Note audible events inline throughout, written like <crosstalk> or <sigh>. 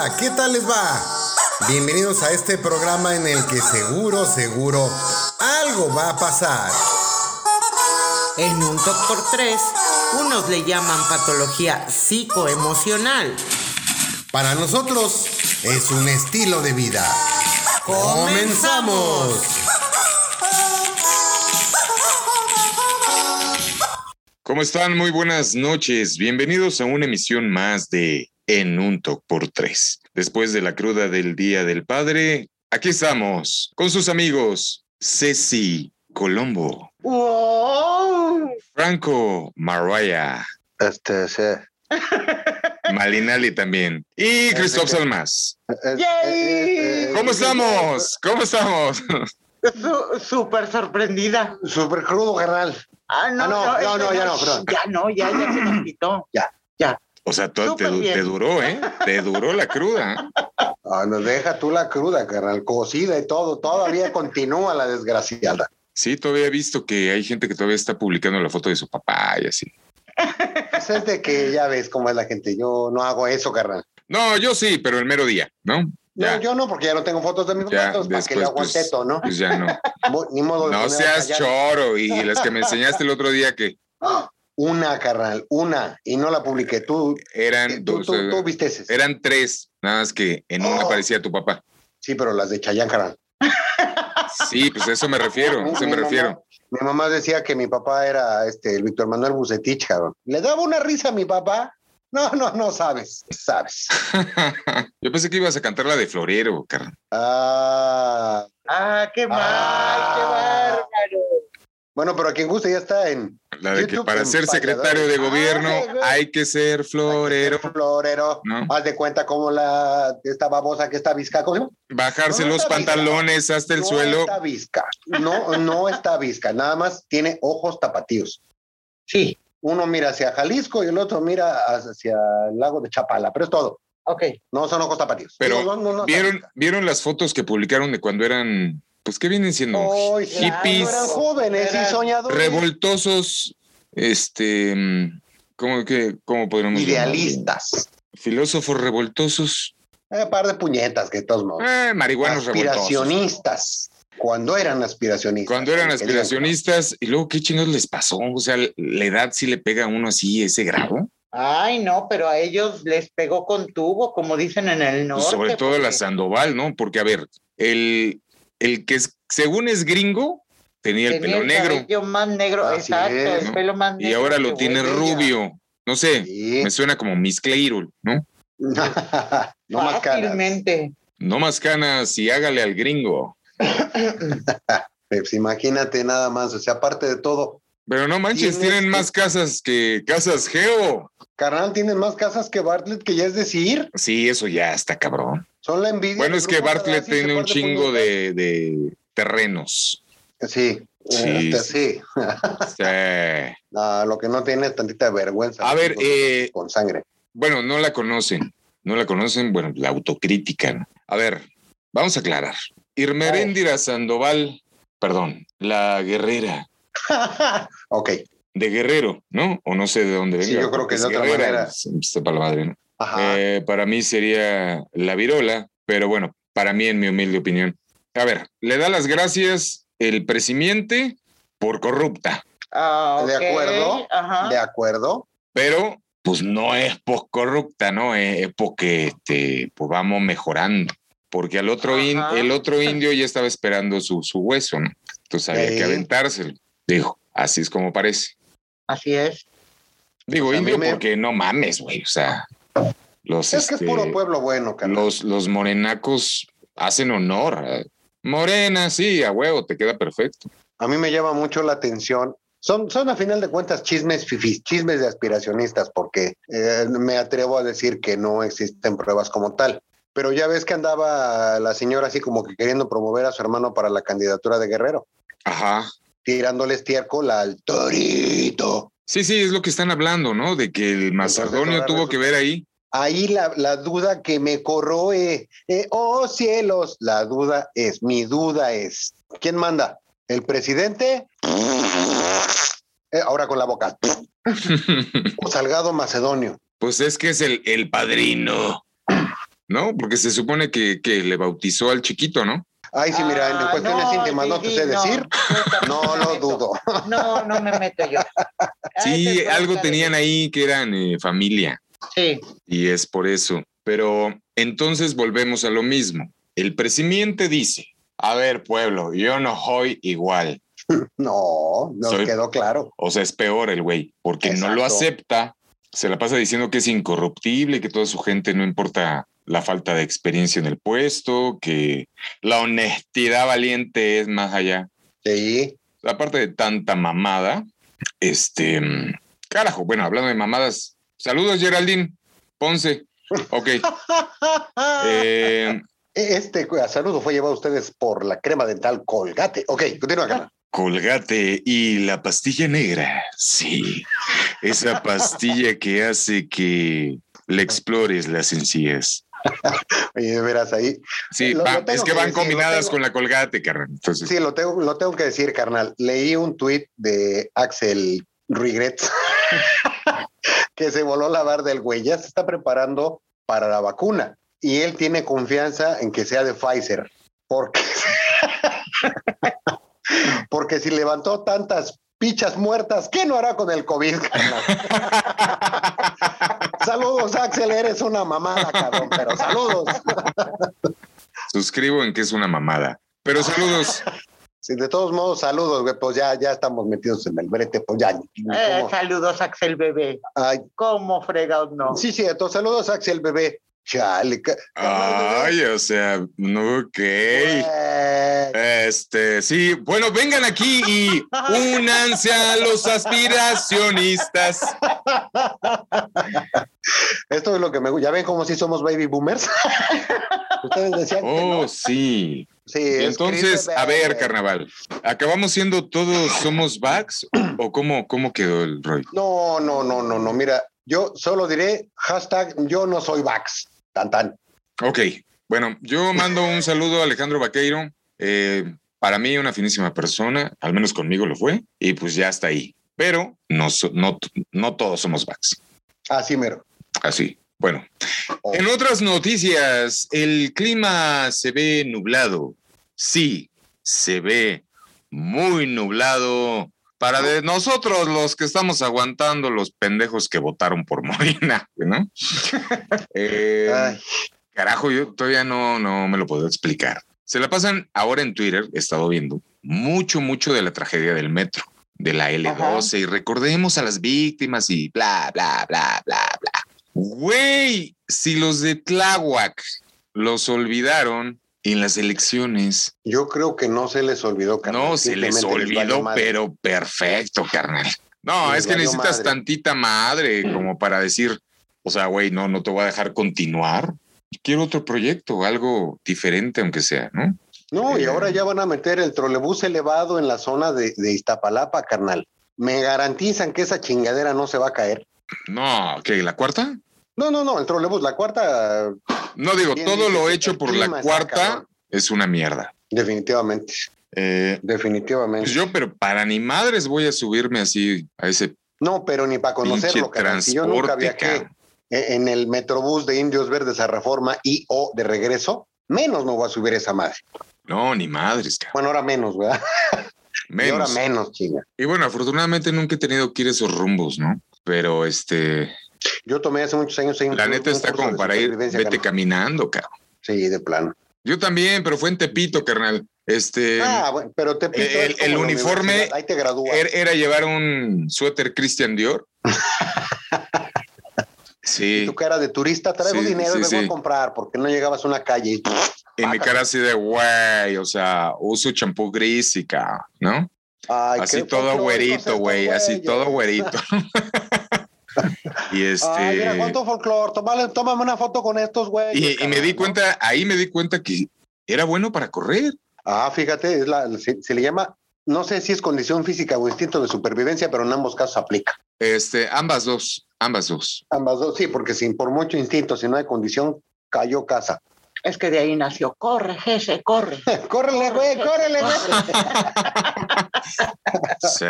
Hola, ¿qué tal les va? Bienvenidos a este programa en el que seguro, seguro, algo va a pasar. En un top por tres, unos le llaman patología psicoemocional. Para nosotros es un estilo de vida. ¡Comenzamos! ¿Cómo están? Muy buenas noches. Bienvenidos a una emisión más de En un Talk por tres. Después de la cruda del Día del Padre, aquí estamos con sus amigos Ceci Colombo, Franco Mariah, Este, sí. <laughs> Malinali también y Christoph Salmas. Es- ¡Yay! es- ¿Cómo estamos? ¿Cómo estamos? Su- Súper sorprendida. Súper crudo, carnal. Ah, no, Ah, no, no, no, este no, ya no, perdón. Ya no, ya, ya se nos quitó. Ya. Ya. O sea, todo te, duró, ¿eh? Te duró la cruda. <laughs> Ah, nos deja tú la cruda, carnal. Cocida y todo. Todavía <laughs> continúa la desgraciada. Sí, todavía he visto que hay gente que todavía está publicando la foto de su papá y así. Pues es de que ya ves cómo es la gente. Yo no hago eso, carnal. No, yo sí, pero el mero día, ¿no? Ya, No, yo no, porque ya no tengo fotos de mis ya, gatos para que después, le pues, aguante todo, ¿no? pues ya no. <laughs> Ni modo de No seas choro y las que me enseñaste el otro día que <gasps> Una, carnal, una. Y no la publiqué. Tú, eran tú, dos, tú, eh, tú viste ese. eran tres, nada más que en una Oh. aparecía tu papá. Sí, pero las de Chayán, carnal. Sí, pues a eso me refiero, a eso Mi me mamá- refiero. Mi mamá decía que mi papá era este, el Víctor Manuel Bucetich, cabrón. ¿Le daba una risa a mi papá? No, no, no sabes, sabes. <laughs> Yo pensé que ibas a cantar la de Florero, carnal. Ah, Ah, qué mal, Ah. qué bárbaro. Bueno, pero a quien guste ya está en La de que para ser secretario de Payadores. gobierno hay que ser florero, Florero. ¿no? Haz de cuenta como la esta babosa que está visca. Bajarse No, los pantalones hasta el no suelo. está visca. No, no está visca. Nada más tiene ojos tapatíos. Sí, Uno mira hacia Jalisco y el otro mira hacia el lago de Chapala, pero es todo. ok. No son ojos tapatíos. Pero no, no, no, ¿Vieron, ¿Vieron las fotos que publicaron de cuando eran, pues, qué vienen siendo? Ay, claro, hippies, eran jóvenes Eran y soñadores. revoltosos, este, ¿cómo, que, cómo podríamos llamarlo? Idealistas. Filósofos revoltosos, Un Eh, par de puñetas que de todos modos. eh, marihuanos revoltosos. aspiracionistas. Cuando eran aspiracionistas. Cuando eran aspiracionistas, y luego, ¿qué chingados les pasó? O sea, ¿la edad sí le pega a uno así, ese grado? Ay, no, pero a ellos les pegó con tubo, como dicen en el norte. Pues sobre todo porque- la Sandoval, ¿no? Porque, a ver, el, el que es, según es gringo, tenía el pelo negro cabello más negro, exacto, es, el pelo más negro. y ahora lo tiene rubio. No sé, Sí. me suena como Miss Clayroll, ¿no? no <laughs> más. Fácilmente. No más canas y hágale al gringo. Pues imagínate nada más. O sea, aparte de todo, Pero no manches, tienen que- más casas que casas Geo. carnal, tienen más casas que Bartlett, que ya es decir, Sí, eso ya está cabrón. Son la envidia. Bueno, es que Bartlett tiene un chingo de, de terrenos. Sí, Sí, este, sí. sí. Sí. <laughs> No, lo que no tiene es tantita vergüenza. A ver, Con- eh, con sangre. Bueno, no la conocen. No la conocen, bueno, la autocrítica. ¿no? A ver, vamos a aclarar. Irmeréndira Sandoval, perdón, la guerrera <laughs> ok. de Guerrero, ¿no? O no sé de dónde Sí, venga. yo creo que de es otra guerrera, manera. Sepa la madre, ¿no? Ajá. Eh, para mí sería la virola, pero bueno, para mí, en mi humilde opinión. A ver, le da las gracias el presidente por corrupta, Ah, ¿De ok, acuerdo? Ajá. de acuerdo. pero pues no es por corrupta, ¿no? Es, porque este, pues vamos mejorando. Porque al otro in- el otro indio ya estaba esperando su, su hueso, ¿no? Entonces había Sí. que aventárselo. Dijo, así es como parece. Así es. Digo, mí indio me- porque no mames, güey. O sea, los, Es que es este, puro pueblo bueno, los, los morenacos hacen honor. a- Morena, sí, a huevo, te queda perfecto. A mí me llama mucho la atención. Son, son a final de cuentas chismes fifis, chismes de aspiracionistas, porque eh, me atrevo a decir que no existen pruebas como tal. Pero ya ves que andaba la señora así como que queriendo promover a su hermano para la candidatura de Guerrero, Ajá. tirándole estiércol al torito. Sí, sí, es lo que están hablando, ¿no? De que el Macedonio ahora tuvo resulta- que ver ahí. Ahí la, la duda que me corroe, eh, oh cielos, la duda es, mi duda es, ¿quién manda? ¿El presidente? Eh, ahora con la boca. <laughs> o Salgado Macedonio. Pues es que es el, el padrino. ¿no? Porque se supone que, que le bautizó al chiquito, ¿no? Ay, sí, mira, en Ah, cuestiones no, íntimas no te sé decir. No lo dudo. No, no me meto yo. <laughs> A Sí, algo tenían ahí que eran eh, familia Sí, y es por eso. Pero entonces volvemos a lo mismo. El presidente dice, a ver pueblo, yo no soy igual. <laughs> No, nos Soy- quedó claro. O sea, es peor el güey, porque no lo acepta, se la pasa diciendo que es incorruptible, que toda su gente no importa la falta de experiencia en el puesto, que la honestidad valiente es más allá. Sí. Aparte de tanta mamada, este, carajo, bueno, hablando de mamadas, saludos Geraldine Ponce. Ok. <laughs> Eh, Este saludo fue llevado a ustedes por la crema dental Colgate. Ok, continúa, carnal. Colgate y la pastilla negra. Sí, esa pastilla que hace que le explores las encías. <laughs> Oye, de veras ahí. Sí, Lo- va- lo es que que van decir, combinadas tengo- con la colgate, carnal. Entonces, Sí, lo tengo, lo tengo que decir, carnal. Leí un tuit de Axel Regrets <laughs> que se voló la bar del güey. Ya se está preparando para la vacuna y él tiene confianza en que sea de Pfizer. Porque, <laughs> porque si levantó tantas pichas muertas, ¿qué no hará con el COVID, <laughs> saludos, Axel, eres una mamada, cabrón, pero saludos. suscribo en que es una mamada. Pero saludos. Sí, de todos modos, saludos, güey, pues ya, ya estamos metidos en el brete, pues ya. Eh, cómo. saludos, Axel Bebé. Ay, ¿Cómo fregados no? sí, cierto, saludos, Axel, bebé. Chale, Ay, o sea, no, ok. Este, sí, bueno, vengan aquí y <laughs> únanse a los aspiracionistas. Esto es lo que me gusta. ¿Ya ven cómo sí somos baby boomers? <laughs> Ustedes decían que Oh, no. sí. Sí, Y es entonces, a ver, carnaval, ¿acabamos siendo todos somos backs o cómo, cómo quedó el rollo? No, no, no, no, no. Mira, yo solo diré hashtag yo no soy Vax. Tan, tan. Ok, bueno, yo mando un saludo a Alejandro Vaqueiro. Eh, para mí, una finísima persona, al menos conmigo lo fue, y pues ya está ahí. Pero no, no, no todos somos backs. Así mero. Así. Bueno, Oh. en otras noticias, el clima se ve nublado. Sí, se ve muy nublado. Para de nosotros los que estamos aguantando los pendejos que votaron por <laughs> Morena, ¿no? <laughs> Eh, Carajo, yo todavía no, no me lo puedo explicar. Se la pasan ahora en Twitter, he estado viendo mucho, mucho de la tragedia del metro, de la L12, y recordemos a las víctimas y bla, bla, bla, bla, bla. Güey, si los de Tláhuac los olvidaron en las elecciones, yo creo que no se les olvidó, carnal. no, se les olvidó, pero perfecto, carnal. No, Les es que necesitas madre. tantita madre como para decir, o sea, güey, no, no te voy a dejar continuar. Quiero otro proyecto, algo diferente, aunque sea, ¿no? No, y Eh. ahora ya van a meter el trolebús elevado en la zona de, de Iztapalapa, carnal. Me garantizan que esa chingadera no se va a caer. No, ¿qué? ¿La cuarta? No, no, no, el trolebús, la cuarta, No digo, todo lo hecho por la cuarta cabrón. es una mierda. definitivamente, Eh, definitivamente. pues yo, pero para ni madres voy a subirme así a ese No, pero ni para conocerlo, carnal. Si yo nunca viajé cabrón. eh, en el Metrobús de Indios Verdes a Reforma y o de regreso, menos me voy a subir esa madre. No, ni madres, cabrón. Bueno, ahora menos, ¿verdad? <laughs> Y ahora Menos. menos, chinga. Y bueno, afortunadamente nunca he tenido que ir a esos rumbos, ¿no? Pero este, Yo tomé hace muchos años un- la un neta está curso como para ir, vete carnal. caminando, cabrón. Sí, de plano. Yo también, pero fue en Tepito, carnal. Este, ah, bueno, pero te pito, el- el uniforme Ahí te era, era llevar un suéter Christian Dior. <laughs> Sí, tu cara de turista, traigo Sí, dinero sí, y me voy sí. a comprar porque no llegabas a una calle y y mi cara así de güey, o sea, uso champú gris y ¿no? Ay, así todo güerito, güey, así todo güerito. <laughs> <laughs> y este. Ay, mira cuánto folclore. Tómale, tómame una foto con estos güeyes. y, y me di ¿no? cuenta, ahí me di cuenta que era bueno para correr. Ah, fíjate, es la, se, se le llama, no sé si es condición física o instinto de supervivencia, pero en ambos casos aplica. Este, ambas dos, ambas dos. Ambas dos, sí, porque sin por mucho instinto, si no hay condición, cayó casa. Es que de ahí nació. Corre, Jesse, corre. <laughs> córrele, güey, córrele, güey. <laughs> Sí.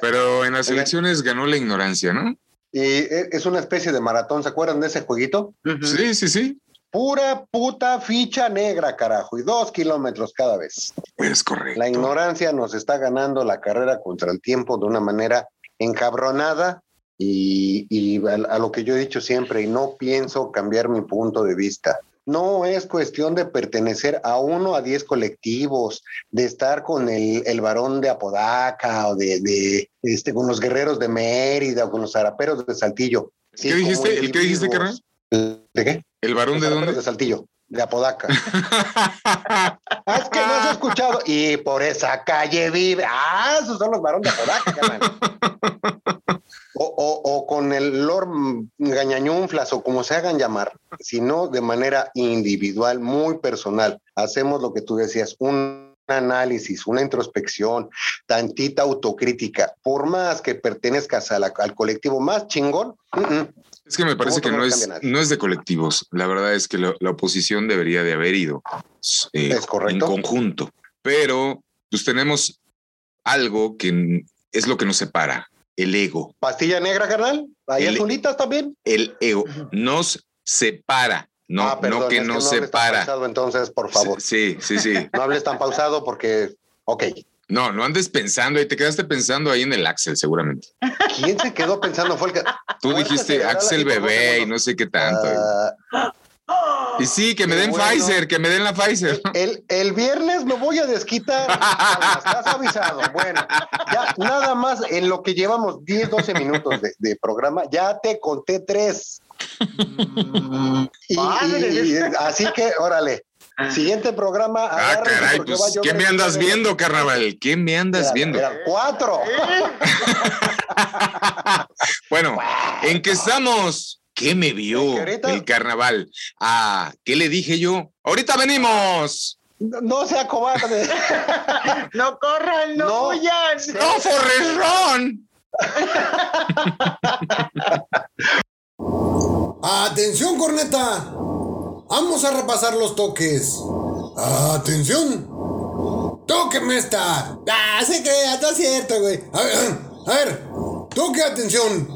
Pero en las elecciones ganó la ignorancia, ¿no? Y e- es una especie de maratón, ¿se acuerdan de ese jueguito? Sí, sí, sí. Pura puta ficha negra, carajo, y dos kilómetros cada vez. Es correcto. La ignorancia nos está ganando la carrera contra el tiempo de una manera encabronada y, y a, a lo que yo he dicho siempre, y no pienso cambiar mi punto de vista. No es cuestión de pertenecer a uno a diez colectivos, de estar con el, el varón de Apodaca o de, de, este, con los guerreros de Mérida o con los zaraperos de Saltillo. ¿El qué dijiste? ¿El qué dijiste, individuos. ¿De qué? ¿El varón de dónde? De Saltillo, de Apodaca. <laughs> Ah, es que no has escuchado. Y por esa calle vive. Ah, esos son los varones de Apodaca, carnal. <laughs> O, o- o con el Lord Gañañunflas o como se hagan llamar, sino de manera individual, muy personal. Hacemos lo que tú decías, un análisis, una introspección, tantita autocrítica. Por más que pertenezcas a la- al colectivo más chingón, Es que me parece que no es, no es de colectivos. La verdad es que la, la oposición debería de haber ido eh, Es correcto. en conjunto. Pero pues tenemos algo que es lo que nos separa, el ego. pastilla negra, carnal. Ahí El- azulitas también. El ego nos separa, no, Ah, perdón, no que nos no separa. pausado, entonces, por favor. Sí, sí, sí. <laughs> No hables tan pausado porque, ok, No, no andes pensando y te quedaste pensando ahí en el Axel, seguramente. ¿quién se quedó pensando? Fue el que. Tú dijiste Axel bebé y no sé qué tanto. Ah, y sí, que me qué den bueno. Pfizer, que me den la Pfizer. el, el viernes me voy a desquitar. <laughs> Estás avisado. Bueno, ya nada más en lo que llevamos 10, 12 minutos de, de programa, ya te conté tres. Y- Padre. y- y- así que, órale. Siguiente programa. Ah, caray, pues, ¿qué me andas de- viendo, carnaval? ¿Qué me andas viendo? eran cuatro. <laughs> Bueno, ¿en qué estamos? ¿Qué me ¿En vio el carnaval? Ah, ¿qué le dije yo? Ahorita venimos. No, no sea cobarde. <laughs> No corran, no, No. huyan. ¡No, Forrest ¡Atención, corneta! Vamos a repasar los toques. ¡Atención! ¡Tóqueme esta! ¡Ah, se crea! Está cierto, güey. A ver, a ver. Toque atención.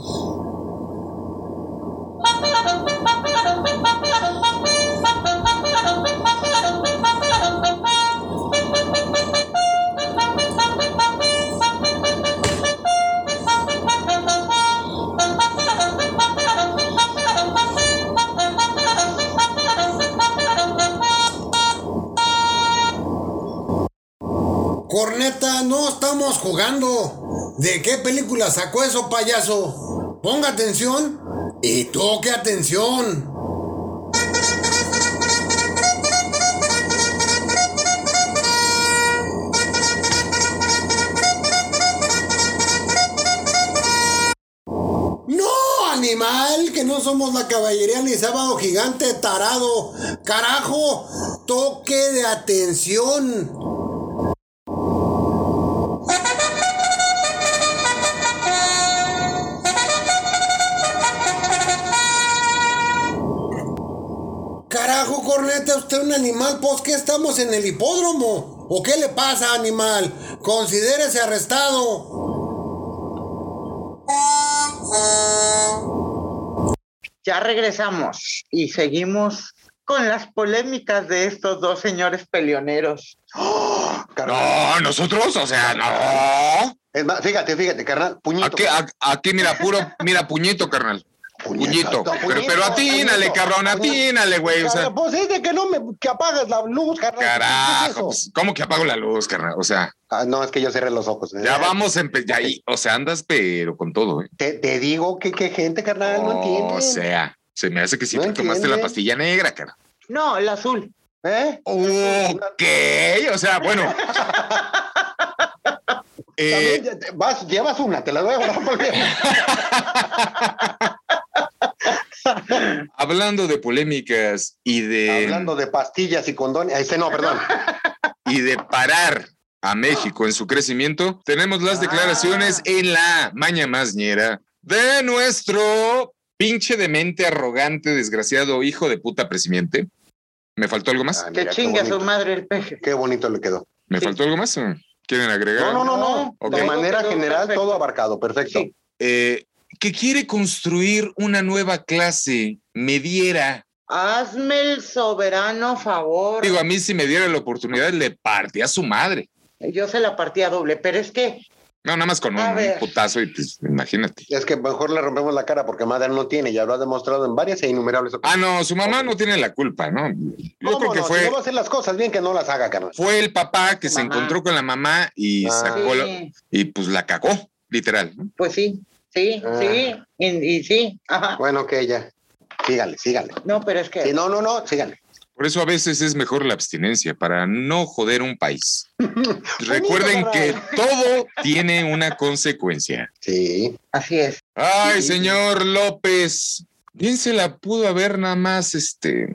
Corneta, no estamos jugando. ¿De qué película sacó eso, payaso? Ponga atención y toque atención. No, animal, que no somos la caballería ni sábado gigante tarado. Carajo, toque de atención. Corneta, usted un animal, pues que estamos en el hipódromo. ¿O qué le pasa, animal? Considérese arrestado. Ya regresamos y seguimos con las polémicas de estos dos señores peleoneros. No, nosotros, o sea, no. Es más, fíjate, fíjate, carnal, puñito. Aquí, a- aquí mira, puro, mira, puñito, carnal. Puñito. Pero, pero atínale, puñito, cabrón, atínale, güey. O sea, Carnal, Pues es de que no me que apagues la luz, carnal. ¿Qué es carajo, pues, ¿cómo que apago la luz, carnal? O sea, Ah, no, es que yo cerré los ojos. ya vamos a empezar, o sea, andas pero con todo, ¿eh? Te, te digo que qué gente, carnal, no, entiende. O sea, se me hace que sí No te tomaste la pastilla negra, cara. No, el azul. ¿Eh? Ok, o sea, bueno. <laughs> Eh, También ya vas, llevas una, te la doy porque <laughs> <laughs> hablando de polémicas y de, hablando de pastillas y condones. Ese no, perdón. <laughs> y de parar a México en su crecimiento, tenemos las declaraciones en la maña masñera de nuestro pinche demente, arrogante, desgraciado hijo de puta presidente. ¿Me faltó algo más? Ah, Que mira, qué chingue a su madre el peje. Qué bonito le quedó. ¿Me sí. faltó algo más? ¿Quieren agregar? No, no, no, no. De manera general, perfecto. todo abarcado. Perfecto. Sí. Eh, que quiere construir una nueva clase mediera. Hazme el soberano favor. Digo, a mí si me diera la oportunidad le partía a su madre. Yo se la partía doble, pero es que No, nada más con un, putazo y pues imagínate. Es que mejor le rompemos la cara porque madre no tiene, ya lo ha demostrado en varias e innumerables Ah, ocasiones. no, su mamá no tiene la culpa, ¿no? Yo ¿Cómo creo que no? fue, Si no va a hacer las cosas bien, que no las haga, carnal. fue el papá que Su se mamá. encontró con la mamá y Ah. sacó la- y pues la cagó, literal. ¿no? pues sí, sí, Ah. sí, y, y sí, ajá. Bueno, que ya. Sígale, sígale. No, pero es que Sí, no, no, no, sígale. Por eso a veces es mejor la abstinencia, para no joder un país. <laughs> Recuerden que todo tiene una consecuencia. Sí. así es. Ay, Sí. señor López, bien se la pudo haber nada más, este...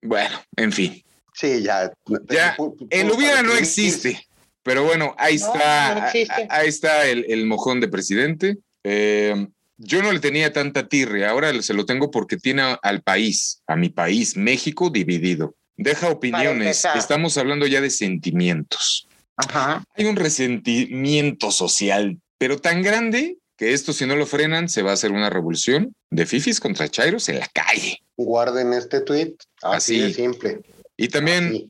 Bueno, en fin, Sí, ya. Ya, el hubiera no Sí, existe. Pero bueno, ahí No, está, no ahí está el, el mojón de presidente. Eh, yo no le tenía tanta tirre, ahora se lo tengo porque tiene al país, a mi país, México, dividido. Deja opiniones, estamos hablando ya de sentimientos. Ajá. Hay un resentimiento social, pero tan grande que esto si no lo frenan se va a hacer una revolución de fifis contra chairos en la calle. Guarden este tweet. Así, Así. de simple. Y también Así.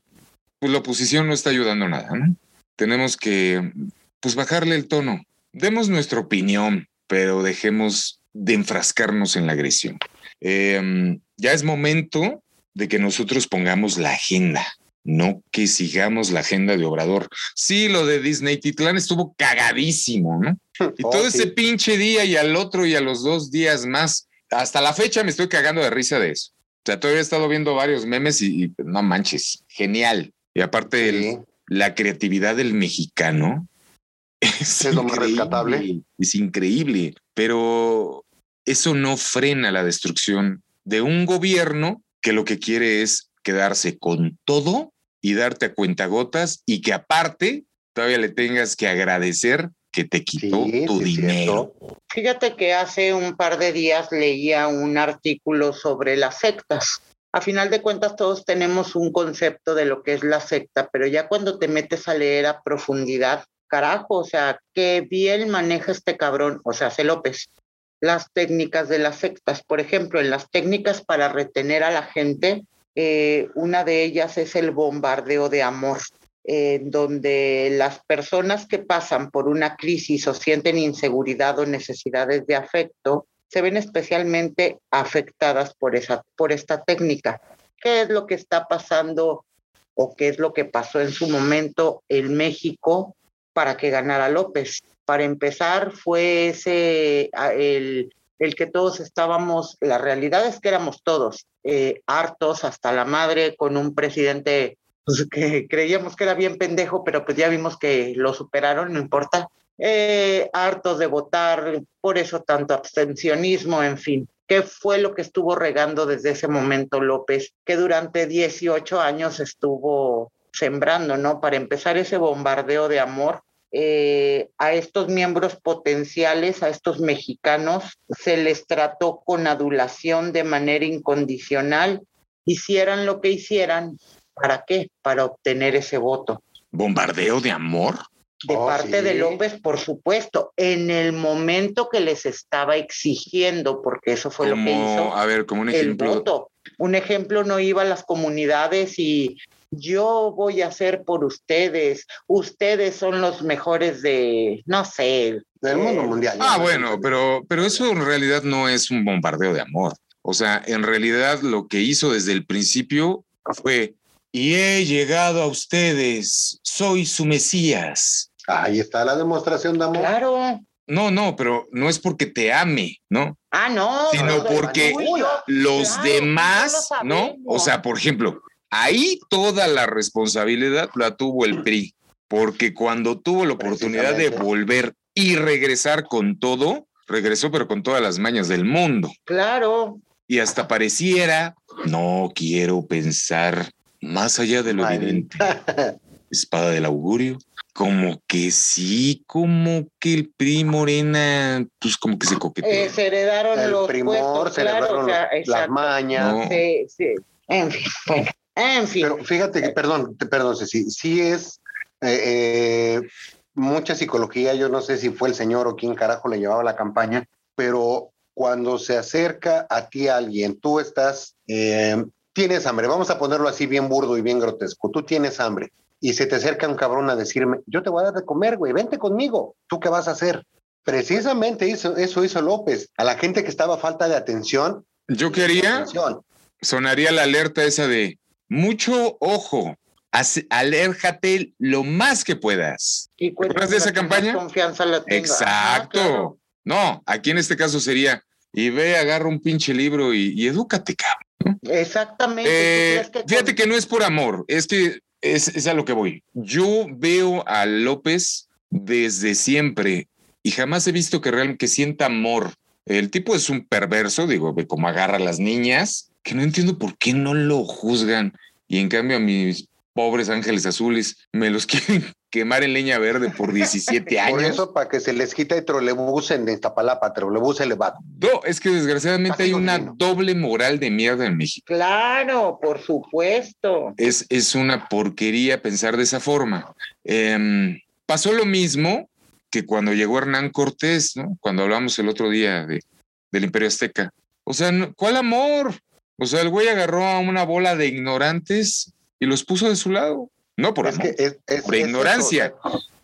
pues la oposición no está ayudando nada, ¿no? Tenemos que, pues, bajarle el tono. Demos nuestra opinión, pero dejemos de enfrascarnos en la agresión. Eh, ya es momento de que nosotros pongamos la agenda, no que sigamos la agenda de Obrador. Sí, lo de Disney Titlán estuvo cagadísimo, ¿no? <laughs> Y Oh, todo sí. ese pinche día y al otro y a los dos días más, hasta la fecha me estoy cagando de risa de eso. O sea, todavía he estado viendo varios memes y, y no manches, genial. Y aparte el-. La creatividad del mexicano es, Es lo más increíble, rescatable. Es increíble, pero eso no frena la destrucción de un gobierno que lo que quiere es quedarse con todo y darte a cuentagotas y que aparte todavía le tengas que agradecer que te quitó Sí, tu sí, dinero. cierto. Fíjate que hace un par de días leía un artículo sobre las sectas. A final de cuentas todos tenemos un concepto de lo que es la secta, pero ya cuando te metes a leer a profundidad, carajo, o sea, qué bien maneja este cabrón, o sea, C. López, las técnicas de las sectas. Por ejemplo, en las técnicas para retener a la gente, eh, una de ellas es el bombardeo de amor en donde las personas que pasan por una crisis o sienten inseguridad o necesidades de afecto se ven especialmente afectadas por, esa, por esta técnica. ¿Qué es lo que está pasando o qué es lo que pasó en su momento en México para que ganara López? Para empezar, fue ese el, el que todos estábamos, la realidad es que éramos todos eh, hartos hasta la madre con un presidente pues, que creíamos que era bien pendejo, pero pues ya vimos que lo superaron, no importa. Eh, hartos de votar, por eso tanto abstencionismo, en fin. ¿Qué fue lo que estuvo regando desde ese momento López, que durante 18 años estuvo sembrando, ¿no? Para empezar ese bombardeo de amor eh, a estos miembros potenciales, a estos mexicanos, se les trató con adulación de manera incondicional, hicieran lo que hicieran, ¿para qué? Para obtener ese voto. ¿Bombardeo de amor? De Oh, parte de. López, por supuesto, en el momento que les estaba exigiendo, porque eso fue lo que hizo a ver, como un el ejemplo. voto. Un ejemplo no iba a las comunidades y yo voy a hacer por ustedes, ustedes son los mejores de, no sé. Del mundo eh, mundial. Ah, bueno, pero, pero eso en realidad no es un bombardeo de amor. O sea, en realidad lo que hizo desde el principio fue, y he llegado a ustedes, soy su Mesías. Ahí está la demostración de amor. Claro. No, no, pero no es porque te ame, ¿no? Ah, no. Sino no, porque Los claro, demás, no lo ¿no? sabemos. O sea, por ejemplo, ahí toda la responsabilidad la tuvo el PRI, porque cuando tuvo la oportunidad de volver y regresar con todo, regresó pero con todas las mañas del mundo. Claro. Y hasta pareciera, no quiero pensar más allá de lo Ay. evidente, espada del augurio, como que sí, como que el PRI Morena, pues como que se coqueteó. Eh, se heredaron El los primor, puestos, se claro, heredaron o sea, las mañas. No. Sí, sí. En fin, bueno, en fin. Pero fíjate que, perdón, te- perdón, Ceci, sí es, eh, eh, mucha psicología, yo no sé si fue el señor o quién carajo le llevaba la campaña, pero cuando se acerca a ti alguien, tú estás, eh, tienes hambre, vamos a ponerlo así bien burdo y bien grotesco, tú tienes hambre y se te acerca un cabrón a decirme, yo te voy a dar de comer, güey, vente conmigo, ¿tú qué vas a hacer? Precisamente eso, eso hizo López. A la gente que estaba a falta de atención. Yo quería, sonaría la alerta esa de mucho ojo, alérjate lo más que puedas. ¿Y de esa campaña? Confianza la Exacto. No, aquí en este caso sería, y ve, agarra un pinche libro y, y edúcate, cabrón. Exactamente. Eh, fíjate que no es por amor, es que es, es a lo que voy. Yo veo a López desde siempre y jamás he visto que realmente que sienta amor. El tipo es un perverso, digo, ve cómo agarra a las niñas, que no entiendo por qué no lo juzgan. Y en cambio a mis pobres ángeles azules me los <laughs> quieren quemar en leña verde por <laughs> 17 años. Por eso, para que se les quite el trolebús en Iztapalapa, trolebús elevado. No, es que desgraciadamente hay una doble moral de mierda en México. Claro, por supuesto. Es, es una porquería pensar de esa forma. Em, pasó lo mismo que cuando llegó Hernán Cortés, ¿no? Cuando hablamos el otro día de, del Imperio Azteca. O sea, ¿cuál amor? O sea, el güey agarró a una bola de ignorantes y los puso de su lado. No por amor, por ignorancia.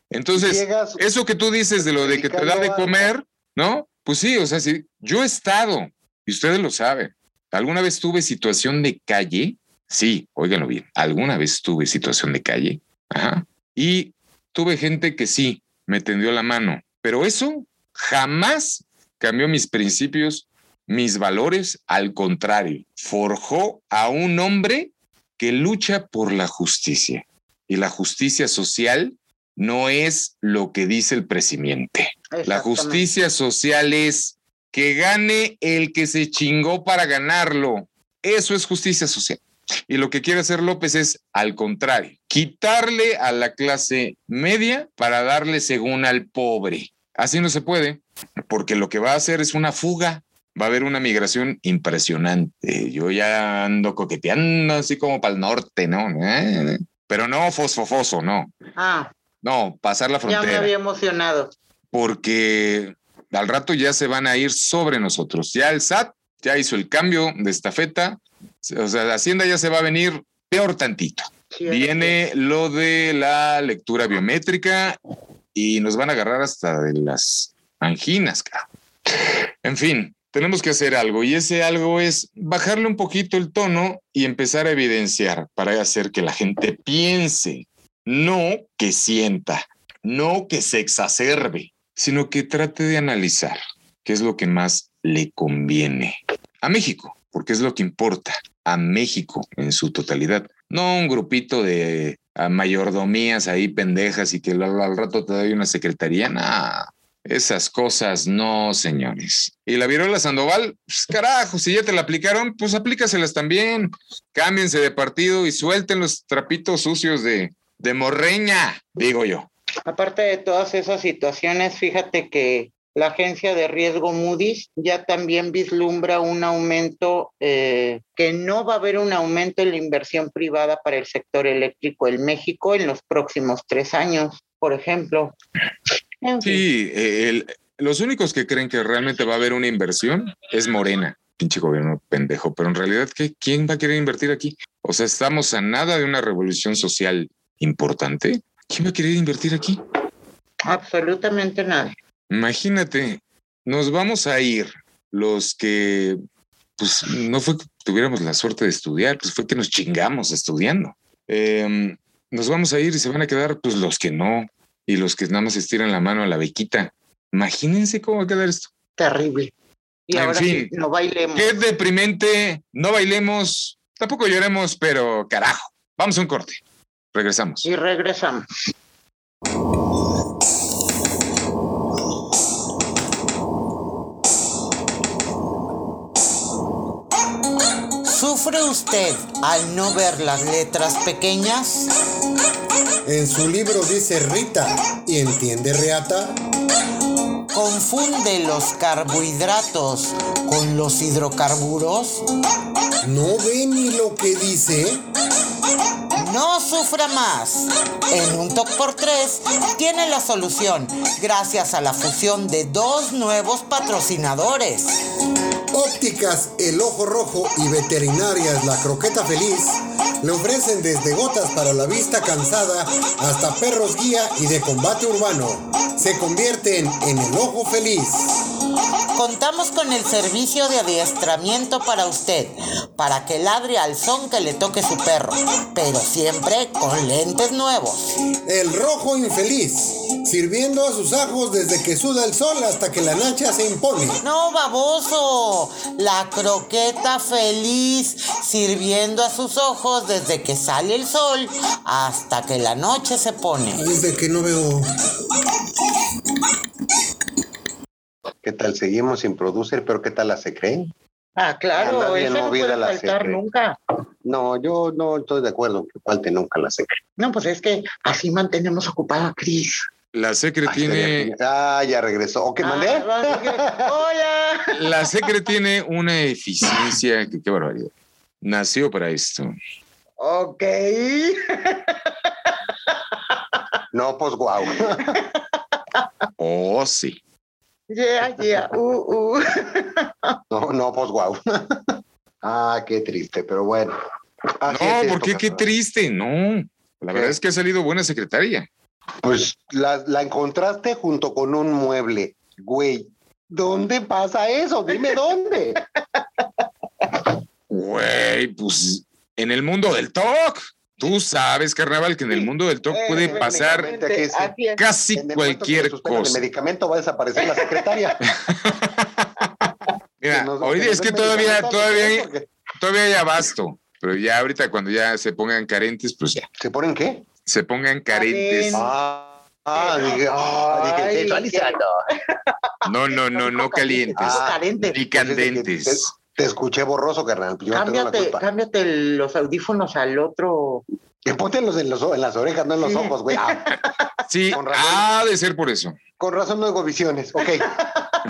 Entonces, eso que tú dices de lo de que te da de comer, ¿no? Pues sí, o sea, sí, yo he estado, y ustedes lo saben, ¿alguna vez tuve situación de calle? Sí, óiganlo bien, alguna vez tuve situación de calle. Ajá. Y tuve gente que sí, me tendió la mano. Pero eso jamás cambió mis principios, mis valores, al contrario, forjó a un hombre que lucha por la justicia. Y la justicia social no es lo que dice el presidente. La justicia social es que gane el que se chingó para ganarlo. Eso es justicia social. Y lo que quiere hacer López es, al contrario, quitarle a la clase media para darle según al pobre. Así no se puede, porque lo que va a hacer es una fuga. Va a haber una migración impresionante. Yo ya ando coqueteando así como para el norte, ¿no? Pero no fosfofoso, no. Ah. No, pasar la frontera. Ya me había emocionado. Porque al rato ya se van a ir sobre nosotros. Ya el SAT ya hizo el cambio de estafeta o sea, la Hacienda ya se va a venir peor tantito. Viene lo de la lectura biométrica y nos van a agarrar hasta de las anginas. En fin, tenemos que hacer algo y ese algo es bajarle un poquito el tono y empezar a evidenciar para hacer que la gente piense, no que sienta, no que se exacerbe, sino que trate de analizar qué es lo que más le conviene a México porque es lo que importa a México en su totalidad. No un grupito de mayordomías ahí pendejas y que al, rato te doy una secretaría. Nada. Esas cosas no, señores. Y la virola Sandoval, pues carajo, si ya te la aplicaron, pues aplícaselas también. Cámbiense de partido y suelten los trapitos sucios de, de morreña, digo yo. Aparte de todas esas situaciones, fíjate que la agencia de riesgo Moody's ya también vislumbra un aumento, eh, que no va a haber un aumento en la inversión privada para el sector eléctrico en México en los próximos tres años, por ejemplo. Sí, los únicos que creen que realmente va a haber una inversión es Morena, pinche gobierno pendejo, pero en realidad, ¿qué? ¿quién va a querer invertir aquí? O sea, estamos a nada de una revolución social importante. ¿Quién va a querer invertir aquí? Absolutamente nadie. Imagínate, nos vamos a ir los que, pues no fue que tuviéramos la suerte de estudiar, pues fue que nos chingamos estudiando. Em, nos vamos a ir y se van a quedar pues los que no y los que nada más estiran la mano a la bequita. Imagínense cómo va a quedar esto. Terrible. Y en ahora fin, no bailemos. Qué deprimente, no bailemos, tampoco lloremos, pero carajo. Vamos a un corte. Regresamos. Y regresamos. ¿Sufre usted al no ver las letras pequeñas? En su libro dice Rita y entiende Reata. ¿Confunde los carbohidratos con los hidrocarburos? ¿No ve ni lo que dice? No sufra más. En un TOC por 3 tiene la solución gracias a la fusión de dos nuevos patrocinadores. Ópticas El Ojo Rojo y Veterinarias La Croqueta Feliz le ofrecen desde gotas para la vista cansada hasta perros guía y de combate urbano. Se convierten en el ojo feliz. Contamos con el servicio de adiestramiento para usted, para que ladre al son que le toque su perro, pero siempre con lentes nuevos. El rojo infeliz, sirviendo a sus ajos desde que suda el sol hasta que la nacha se impone. No, baboso, la croqueta feliz, sirviendo a sus ojos desde que sale el sol hasta que la noche se pone. Desde que no veo. ¿Qué tal? Seguimos sin producer, pero ¿qué tal la se creen? Ah, claro, nadie eso no puede faltar secre. nunca. No, yo no estoy de acuerdo en que falte nunca la secre. No, pues es que así mantenemos ocupada a Cris. La Secre Ay, tiene. Ah, ya regresó. ¿O qué mandé? Ah, Hola. <laughs> la Secre tiene una eficiencia que qué barbaridad. Nació para esto. Ok. <laughs> No, pues guau. Oh, sí. Yeah, yeah. Uh, uh. <laughs> No, no, pues guau. Ah, qué triste, pero bueno. Así No, es esto, ¿por qué? Qué triste. No. La verdad es que ha salido buena secretaria. Pues la, la encontraste junto con un mueble. Güey, ¿dónde pasa eso? Dime dónde. <laughs> Güey, pues en el mundo del TOC. Tú sabes, carnaval, que en el mundo del TOC Eh, puede pasar sí. Casi En el que cualquier suspendan cosa. El medicamento va a desaparecer la secretaria. <laughs> Mira, Que nos- nos es que todavía, todavía, porque- todavía hay abasto. Pero ya ahorita cuando ya se pongan carentes, pues ya. ¿Se ponen qué? Se pongan carentes. Ah, ah, dije, ah, dije, sexualizando. <laughs> No, no, no, no calientes. Ah, Carente. Ni Te, candentes. te escuché borroso, carnal. Yo Cámbiate, cámbiate los audífonos al otro. Que póntelos en, los, en las orejas, no en los Sí. ojos, güey. Ah, <laughs> Sí, Con razón. ha de ser por eso. con razón no hago visiones. Ok. <laughs>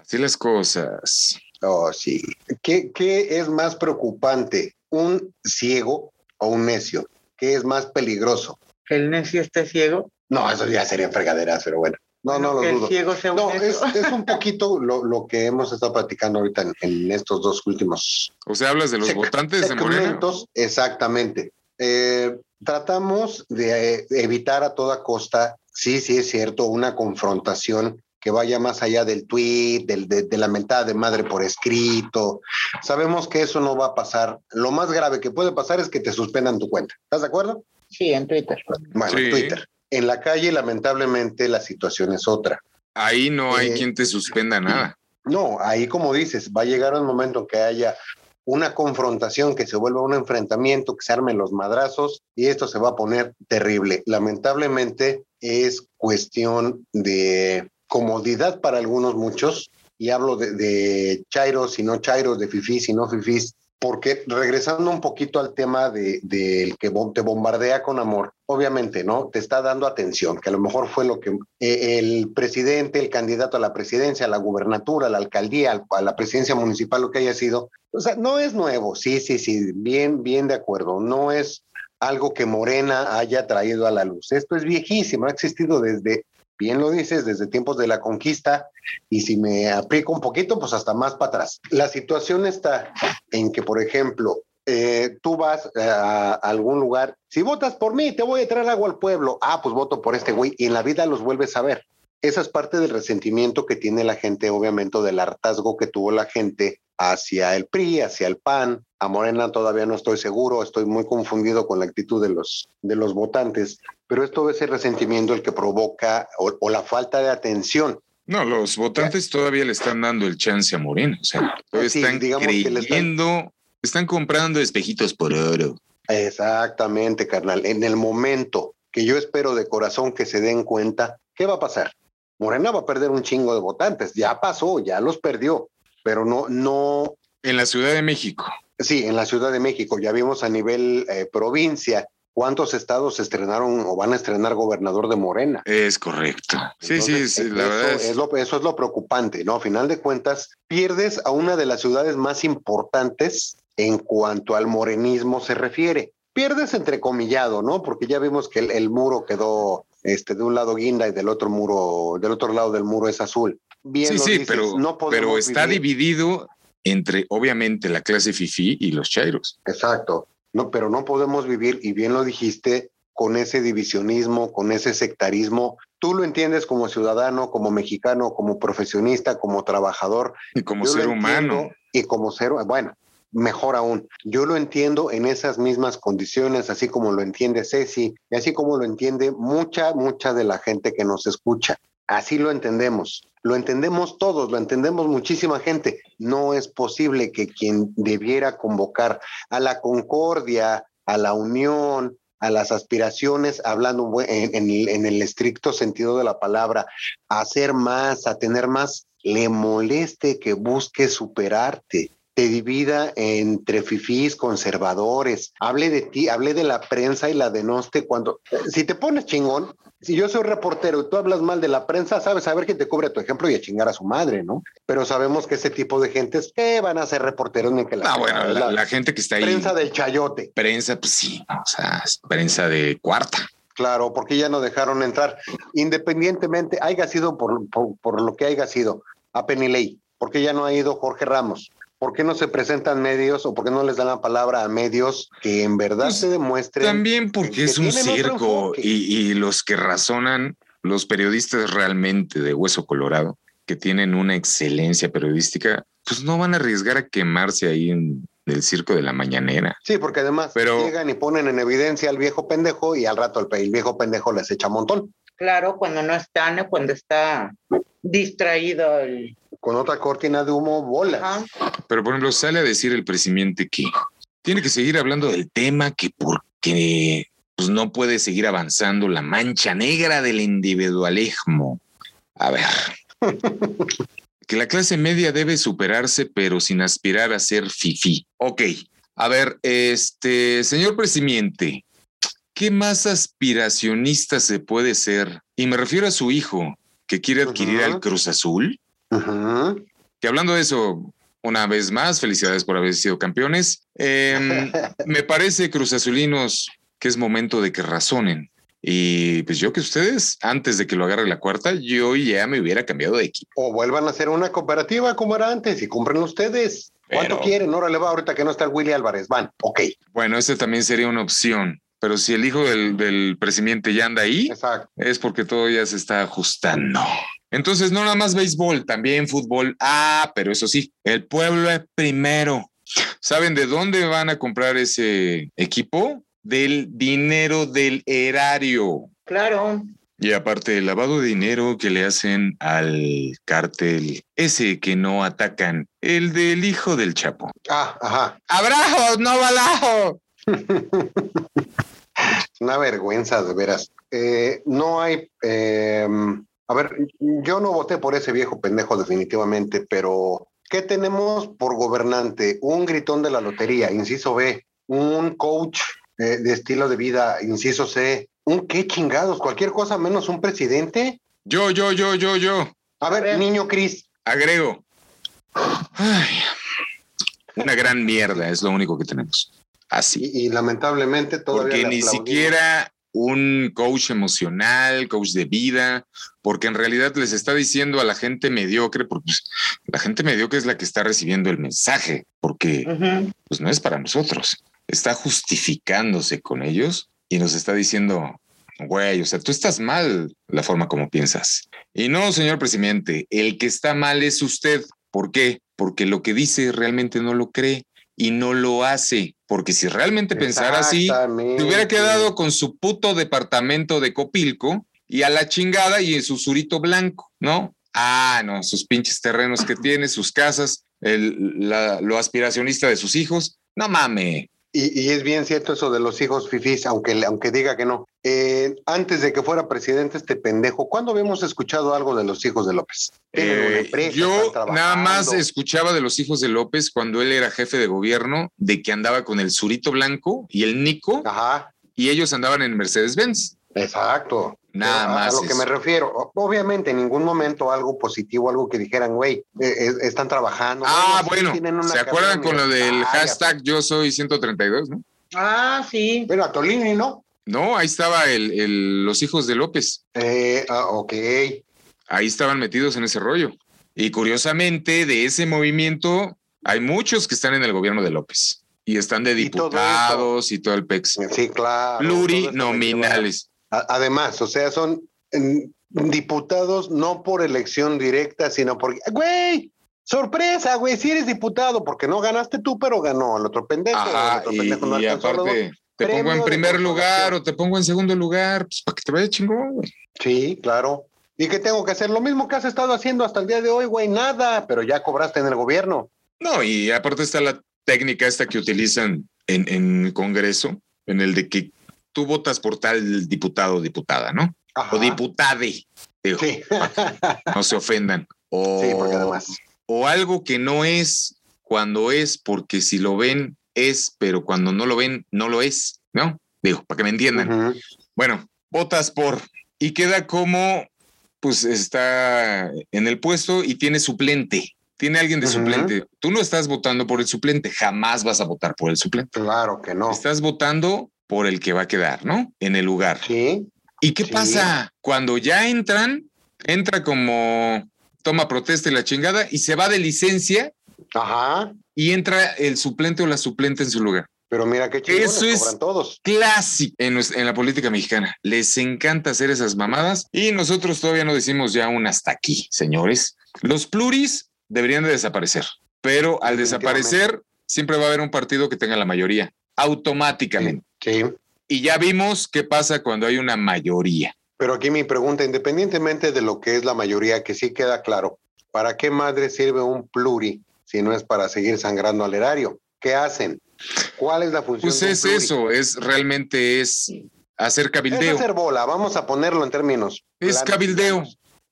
Así las cosas. Oh, sí. ¿Qué, ¿Qué es más preocupante? ¿Un ciego o un necio? ¿Qué es más peligroso? Que el necio esté ciego. No, eso ya sería fregaderas, pero bueno. No, no lo que el dudo. ciego sea un No, es, es un poquito lo, lo que hemos estado platicando ahorita en, en estos dos últimos O sea, hablas de los votantes de Morena. Exactamente. Eh, tratamos de eh, evitar a toda costa, sí, sí es cierto, una confrontación que vaya más allá del tweet, del, de, de la mentada de madre por escrito. Sabemos que eso no va a pasar. Lo más grave que puede pasar es que te suspendan tu cuenta. ¿Estás de acuerdo? Sí, en Twitter. Bueno, Sí. en Twitter. En la calle, lamentablemente, la situación es otra. Ahí no hay Eh, quien te suspenda nada. No, ahí como dices, va a llegar un momento en que haya una confrontación, que se vuelva un enfrentamiento, que se armen los madrazos y esto se va a poner terrible. Lamentablemente es cuestión de comodidad para algunos muchos y hablo de, de chairos y no chairos, de fifís y no fifís, porque regresando un poquito al tema de- del que te bombardea con amor, obviamente, ¿no? Te está dando atención, que a lo mejor fue lo que eh, el presidente, el candidato a la presidencia, a la gubernatura, a la alcaldía, al- a la presidencia municipal, lo que haya sido. O sea, no es nuevo, sí, sí, sí, bien, bien de acuerdo. No es algo que Morena haya traído a la luz. Esto es viejísimo, ha existido desde, bien lo dices, desde tiempos de la conquista y si me aplico un poquito, pues hasta más para atrás. La situación está en que, por ejemplo, eh, tú vas eh, a algún lugar, si votas por mí, te voy a traer agua al pueblo. Ah, pues voto por este güey y en la vida los vuelves a ver. Esa es parte del resentimiento que tiene la gente, obviamente, del hartazgo que tuvo la gente hacia el PRI, hacia el PAN. A Morena todavía no estoy seguro, estoy muy confundido con la actitud de los, de los votantes, pero es todo ese resentimiento el que provoca o, o la falta de atención. No, los votantes todavía le están dando el chance a Morena. O sea, todavía Sí, están digamos que le están- creyendo, están comprando espejitos por oro. Exactamente, carnal. En el momento que yo espero de corazón que se den cuenta, ¿qué va a pasar? Morena va a perder un chingo de votantes. Ya pasó, ya los perdió, pero no, no. En la Ciudad de México. Sí, en la Ciudad de México ya vimos a nivel eh, provincia cuántos estados estrenaron o van a estrenar gobernador de Morena. Es correcto. Sí, Entonces, sí, sí, la eso verdad es es. lo, eso es lo preocupante, ¿no? A final de cuentas, pierdes a una de las ciudades más importantes en cuanto al morenismo se refiere. pierdes entrecomillado, ¿no? Porque ya vimos que el, muro quedó este, de un lado guinda y del otro muro, del otro lado del muro es azul. Bien sí, sí, pero, no pero está dividido entre, obviamente, la clase FIFI y los chairos. Exacto. No, pero no podemos vivir, y bien lo dijiste, con ese divisionismo, con ese sectarismo. Tú lo entiendes como ciudadano, como mexicano, como profesionista, como trabajador. Y como ser humano. Y como ser, bueno, mejor aún. Yo lo entiendo en esas mismas condiciones, así como lo entiende Ceci y así como lo entiende mucha, mucha de la gente que nos escucha. Así lo entendemos. Lo entendemos todos, lo entendemos muchísima gente. No es posible que quien debiera convocar a la concordia, a la unión, a las aspiraciones, hablando en, el estricto sentido de la palabra, a hacer más, a tener más, le moleste que busque superarte, te divida entre fifís, conservadores, hable de ti, hable de la prensa y la denoste cuando, si te pones chingón, si yo soy reportero y tú hablas mal de la prensa, sabes saber que te cubre tu ejemplo y a chingar a su madre, ¿no? Pero sabemos que ese tipo de gentes que van a ser reporteros ni que la. Ah, bueno, la, gente que está ahí. Prensa del chayote. Prensa, pues sí, o sea, prensa de cuarta. Claro, porque ya no dejaron entrar. Independientemente, haya sido por, por, lo que haya sido, a Penilei, porque ya no ha ido Jorge Ramos. ¿Por qué no se presentan medios o por qué no les dan la palabra a medios que en verdad pues, se demuestren? También porque es un circo y, los que razonan, los periodistas realmente de hueso colorado, que tienen una excelencia periodística, pues no van a arriesgar a quemarse ahí en el circo de la mañanera. Sí, porque además llegan y ponen en evidencia al viejo pendejo y al rato el, el viejo pendejo les echa montón. Claro, cuando no están, cuando está distraído el, con otra cortina de humo bolas. Pero por ejemplo, sale a decir el presidente que tiene que seguir hablando del tema, que porque pues, no puede seguir avanzando la mancha negra del individualismo. A ver. <laughs> que la clase media debe superarse, pero sin aspirar a ser fifi. Ok. A ver, este, señor presidente, ¿qué más aspiracionista se puede ser? Y me refiero a su hijo, que quiere adquirir al Cruz Azul. Que hablando de eso, una vez más, felicidades por haber sido campeones. Em, <laughs> me parece, Cruz Azulinos, que es momento de que razonen. Y pues yo que ustedes, antes de que lo agarre la cuarta, yo ya me hubiera cambiado de equipo. O vuelvan a hacer una cooperativa como era antes y compren ustedes. ¿Cuánto quieren? Ahora le va ahorita que no está Willy Álvarez. Van, ok. Bueno, ese también sería una opción. Pero si el hijo del, del presidente ya anda ahí, es porque todo ya se está ajustando. Entonces, no nada más béisbol, también fútbol. Ah, pero eso sí, el pueblo es primero. ¿Saben de dónde van a comprar ese equipo? Del dinero del erario. Claro. Y aparte el lavado de dinero que le hacen al cártel, ese que no atacan, el del hijo del Chapo. Ah, ajá. Abrajo, no balajo. <laughs> Una vergüenza, de veras. Eh, no hay eh, a ver, yo no voté por ese viejo pendejo definitivamente, pero ¿qué tenemos por gobernante? Un gritón de la lotería, inciso B, un coach eh, de estilo de vida, inciso C, un qué chingados, cualquier cosa menos un presidente. Yo, yo, yo, yo, yo. A ver, niño Cris. Agrego. una gran mierda, es lo único que tenemos. Así. Y, lamentablemente todavía. Porque ni siquiera un coach emocional, coach de vida, porque en realidad les está diciendo a la gente mediocre, porque pues, la gente mediocre es la que está recibiendo el mensaje, porque pues no es para nosotros. Está justificándose con ellos y nos está diciendo, güey, o sea, tú estás mal la forma como piensas. Y no, señor presidente, el que está mal es usted. ¿Por qué? Porque lo que dice realmente no lo cree y no lo hace. Porque si realmente pensara así, te hubiera quedado con su puto departamento de Copilco y a la chingada y en su surito blanco, ¿no? Ah, no, sus pinches terrenos que tiene, sus casas, el, lo aspiracionista de sus hijos. No mames. Y, es bien cierto eso de los hijos fifís, aunque, aunque diga que no. Eh, antes de que fuera presidente este pendejo, ¿cuándo habíamos escuchado algo de los hijos de López? Eh, yo nada más escuchaba de los hijos de López cuando él era jefe de gobierno, de que andaba con el Surito Blanco y el Nico, Ajá. y ellos andaban en Mercedes-Benz. Exacto. Nada más. A lo que me refiero. Obviamente, en ningún momento algo positivo, algo que dijeran, güey, eh, están trabajando. Ah, bueno. ¿Se acuerdan con lo del hashtag yo soy 132, no? Ah, sí. Pero a Tolini, ¿no? No, ahí estaba el, el- los hijos de López. Eh, ah, ok. Ahí estaban metidos en ese rollo. Y curiosamente, de ese movimiento, hay muchos que están en el gobierno de López. Y están de Y todo diputados y todo el pex. Sí, claro. Plurinominales. Además, o sea, son diputados no por elección directa, sino porque, güey, sorpresa, güey, si eres diputado, porque no ganaste tú, pero ganó el otro pendejo. el Ajá, otro y, pendejo no y aparte, te pongo en primer lugar o te pongo en segundo lugar, pues para que te vaya chingón, güey. Sí, claro. ¿Y qué tengo que hacer? Lo mismo que has estado haciendo hasta el día de hoy, güey, nada, pero ya cobraste en el gobierno. No, y aparte está la técnica esta que utilizan en, en el Congreso, en el de que tú votas por tal diputado o diputada, ¿no? Ajá. O diputade, digo, Sí, no se ofendan. O, sí, porque además. o algo que no es cuando es, porque si lo ven es, pero cuando no lo ven, no lo es, ¿no? Digo, para que me entiendan. Bueno, votas por y queda como, pues está en el puesto y tiene suplente. Tiene alguien de suplente. Tú no estás votando por el suplente, jamás vas a votar por el suplente. Claro que no. Estás votando por el que va a quedar, ¿no? En el lugar. Sí, ¿Y qué Sí. pasa? Cuando ya entran, entra como toma protesta y la chingada y se va de licencia ajá. y entra el suplente o la suplente en su lugar. Pero mira qué chingones Eso es- todos. clásico en, la política mexicana. Les encanta hacer esas mamadas y nosotros todavía no decimos ya un hasta aquí, señores. Los pluris deberían de desaparecer, pero al desaparecer siempre va a haber un partido que tenga la mayoría, automáticamente. Sí. Y ya vimos qué pasa cuando hay una mayoría. Pero aquí mi pregunta, independientemente de lo que es la mayoría, que sí queda claro, ¿para qué madre sirve un pluri si no es para seguir sangrando al erario? ¿Qué hacen? ¿Cuál es la función? Pues de un es pluri? eso, es realmente es hacer Es cabildeo. hacer bola, vamos a ponerlo en términos. Es cabildeo,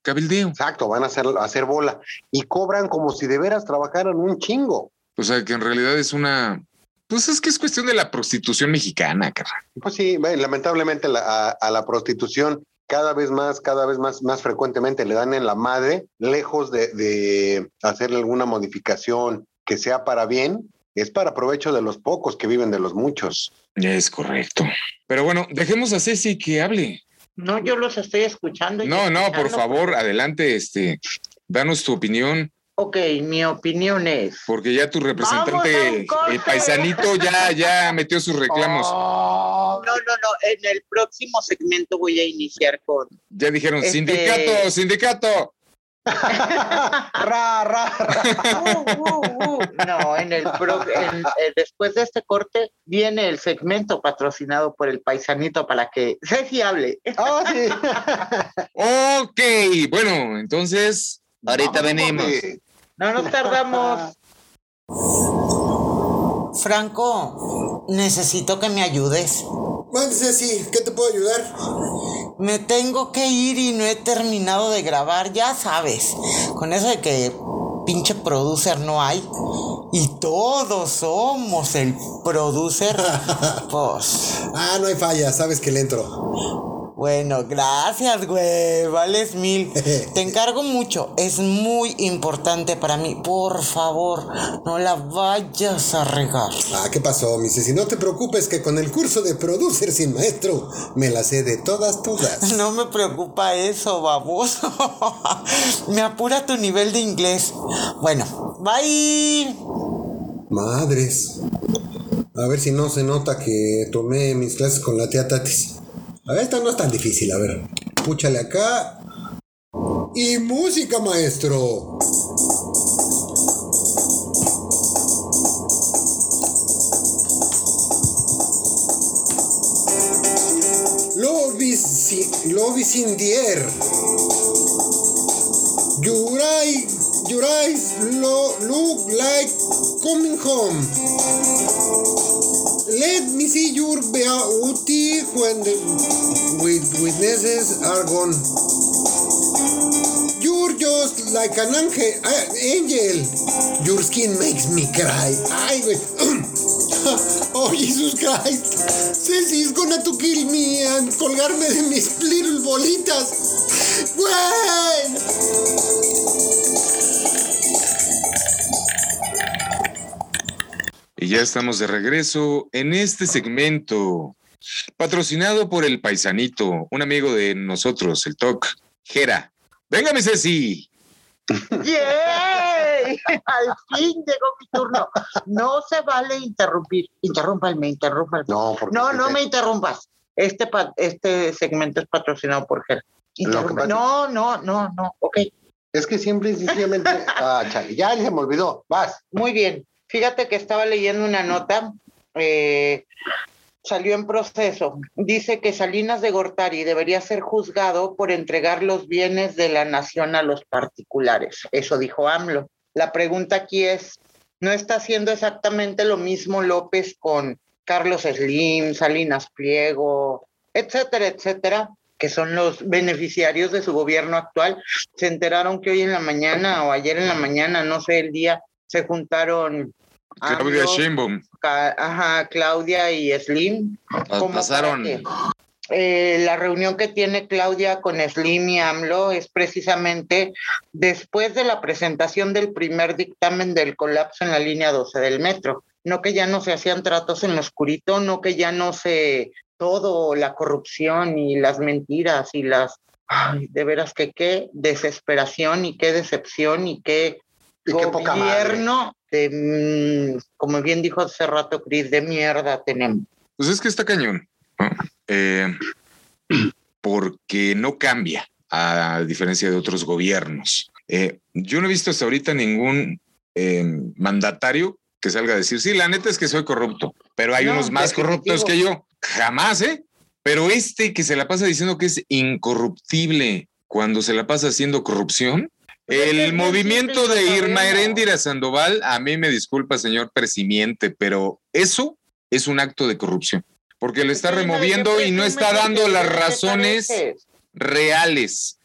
cabildeo. Exacto, van a hacer, a hacer bola y cobran como si de veras trabajaran un chingo. O sea, que en realidad es una... Pues es que es cuestión de la prostitución mexicana, carnal. Pues sí, lamentablemente la- a, a la prostitución cada vez más, cada vez más, más frecuentemente le dan en la madre, lejos de, de hacerle alguna modificación que sea para bien, es para provecho de los pocos que viven de los muchos. Es correcto. Pero bueno, dejemos a Ceci que hable. No, yo los estoy escuchando. y No, no, por favor, adelante, este, danos tu opinión, Ok, mi opinión es. porque ya tu ¡Vamos a representante, el paisanito, ya, ya metió sus reclamos. <laughs> No, no, no. En el próximo segmento voy a iniciar con. Ya dijeron, Este- sindicato, sindicato. <laughs> ra, ra, ra. Uh, uh, uh. No, en el pro- en- eh, después de este corte viene el segmento patrocinado por el paisanito para que Ceci hable. Ah, sí. <laughs> Ok, bueno, entonces, ahorita Vamos, venimos. porque- No nos tardamos. Franco, necesito que me ayudes. Ceci, ¿qué te puedo ayudar? Me tengo que ir y no he terminado de grabar, ya sabes. Con eso de que pinche producer no hay. Y todos somos el producer. <laughs> Pues, Ah, no hay falla, sabes que le entro. Bueno, gracias, güey. Vales mil. <laughs> Te encargo mucho. Es muy importante para mí. Por favor, no la vayas a regar. Ah, ¿qué pasó, mi Ceci? No te preocupes que con el curso de Producer sin Maestro me la sé de todas, todas. <laughs> No me preocupa eso, baboso. <laughs> me apura tu nivel de inglés. Bueno, bye. Madres. A ver si no se nota que tomé mis clases con la tía Tatis. A ver, esta no es tan difícil, a ver. Púchale acá. Y música, maestro. Lobis in the air. Your eye, your eyes lo, look like coming home. Let me see your beauty when the witnesses are gone. You're just like an angel. angel. Your skin makes me cry. Ay, güey. <clears throat> oh, Jesus Christ. Ceci is gonna to kill me and colgarme de mis little bolitas. Güey. Ya estamos de regreso en este segmento, patrocinado por el paisanito, un amigo de nosotros, el TOC, Jera. Venga, mi Ceci. ¡Yay! Al fin llegó mi turno. No se vale interrumpir. Interrúmpalme, interrúmpalme. No, porque No, no me interrumpas. Este, este segmento es patrocinado por pasa- No, no, no, no. Ok, Es que siempre y sencillamente. <laughs> Ah, chale, ya se me olvidó. Vas. muy bien. Fíjate que estaba leyendo una nota. eh, salió en proceso. Dice que Salinas de Gortari debería ser juzgado por entregar los bienes de la nación a los particulares. Eso dijo AMLO. La pregunta aquí es, ¿no está haciendo exactamente lo mismo López con Carlos Slim, Salinas Pliego, etcétera, etcétera? que son los beneficiarios de su gobierno actual, se enteraron que hoy en la mañana o ayer en la mañana, no sé el día, se juntaron Claudia Sheinbaum. Ajá, Claudia y Slim. como Pasaron. eh, la reunión que tiene Claudia con Slim y AMLO es precisamente después de la presentación del primer dictamen del colapso en la línea 12 del metro. No que ya no se hacían tratos en lo oscurito, no que ya no se todo, la corrupción y las mentiras y las... Ay, de veras que qué desesperación y qué decepción y qué Y qué poca madre. gobierno de, mm, como bien dijo hace rato Cris, de mierda tenemos. Pues es que está cañón, ¿no? Eh, porque no cambia, a diferencia de otros gobiernos. Eh, yo no he visto hasta ahorita ningún eh, mandatario que salga a decir, sí, la neta es que soy corrupto, pero hay No, unos más definitivo. corruptos que yo. Jamás, ¿eh? Pero este que se la pasa diciendo que es incorruptible cuando se la pasa haciendo corrupción, Pues el movimiento de lo Irma. Heréndira Sandoval, a mí me disculpa, señor presimiente, pero eso es un acto de corrupción, porque le está Dime de qué removiendo y no está dando las razones reales.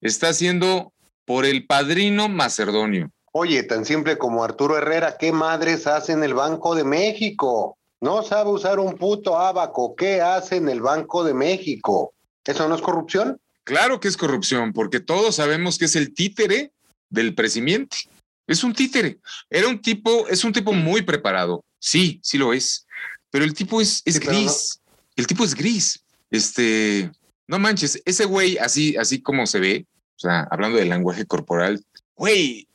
Está haciendo por el padrino Macedonio. Oye, tan simple como Arturo Herrera, ¿qué madres hace en el Banco de México? No sabe usar un puto abaco. ¿Qué hace en el Banco de México? ¿Eso no es corrupción? Claro que es corrupción, porque todos sabemos que es el títere del presidente. Es un títere. Era un tipo, es un tipo muy preparado. Sí, sí lo es. Pero el tipo es, es Sí, pero no- gris. El tipo es gris. Este, no manches, ese güey, así, así como se ve, o sea, hablando del lenguaje corporal, güey,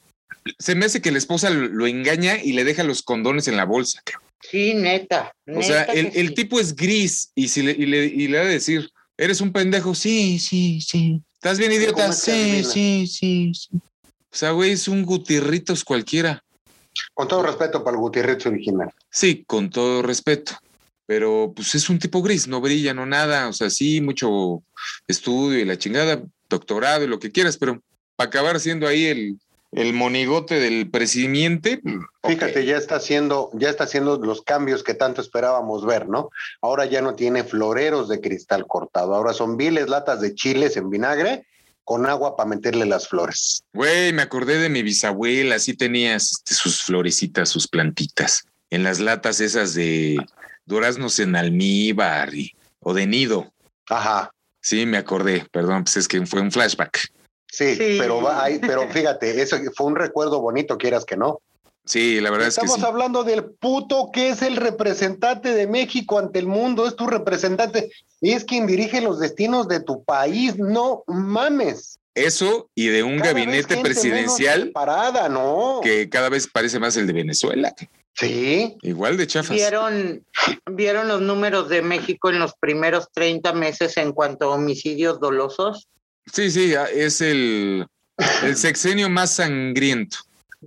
se me hace que la esposa lo, lo engaña y le deja los condones en la bolsa. Sí, neta. O sea, el, el sí. tipo es gris y, si le, y, le, y le ha de decir, eres un pendejo, sí, sí, sí. ¿Estás bien, idiota? ¿Cómo es que Sí, sí, sí, sí. O sea, güey, es un gutirritos cualquiera. Con todo respeto para el Gutiérrez original. Sí, con todo respeto. Pero pues es un tipo gris, no brilla, no nada. O sea, sí, mucho estudio y la chingada, doctorado y lo que quieras, pero para acabar siendo ahí el, el monigote del presidente. Fíjate, ok. ya está haciendo, ya está haciendo los cambios que tanto esperábamos ver, ¿no? Ahora ya no tiene floreros de cristal cortado, ahora son viles latas de chiles en vinagre con agua para meterle las flores. Güey, me acordé de mi bisabuela, así tenías este, sus florecitas, sus plantitas, en las latas esas de duraznos en almíbar y- o de nido. Ajá. Sí, me acordé, perdón, pues es que fue un flashback. Sí, Sí. pero va pero fíjate, eso fue un recuerdo bonito, quieras que no. Sí, la verdad es que Estamos sí. hablando del puto que es el representante de México ante el mundo, es tu representante, y es quien dirige los destinos de tu país, no mames. Eso y de un Cada gabinete presidencial Parada, no. que cada vez parece más el de Venezuela. Sí, Igual de chafas. ¿Vieron, ¿Vieron los números de México en los primeros 30 meses en cuanto a homicidios dolosos? Sí, sí, es el, el <laughs> sexenio más sangriento.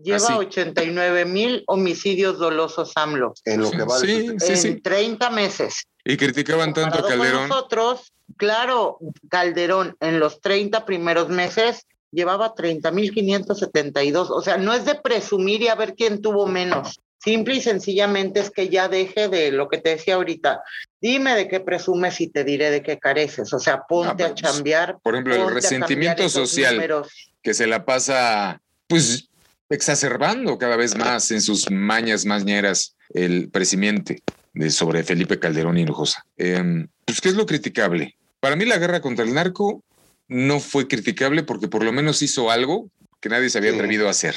Lleva Así. 89 mil homicidios dolosos AMLO en lo que va de Sí, sí, en sí. 30 meses. Y criticaban tanto a con Calderón. nosotros, claro, Calderón en los 30 primeros meses llevaba 30.572. O sea, no es de presumir y a ver quién tuvo menos. Simple y sencillamente es que ya deje de lo que te decía ahorita. Dime de qué presumes y te diré de qué careces. O sea, ponte a pues, chambear. Por ejemplo, el resentimiento social números. que se la pasa, pues, exacerbando cada vez más en sus mañas más ñeras el presidente de sobre Felipe Calderón Hinojosa. Em, pues, ¿qué es lo criticable? Para mí la guerra contra el narco no fue criticable porque por lo menos hizo algo que nadie se había atrevido a hacer.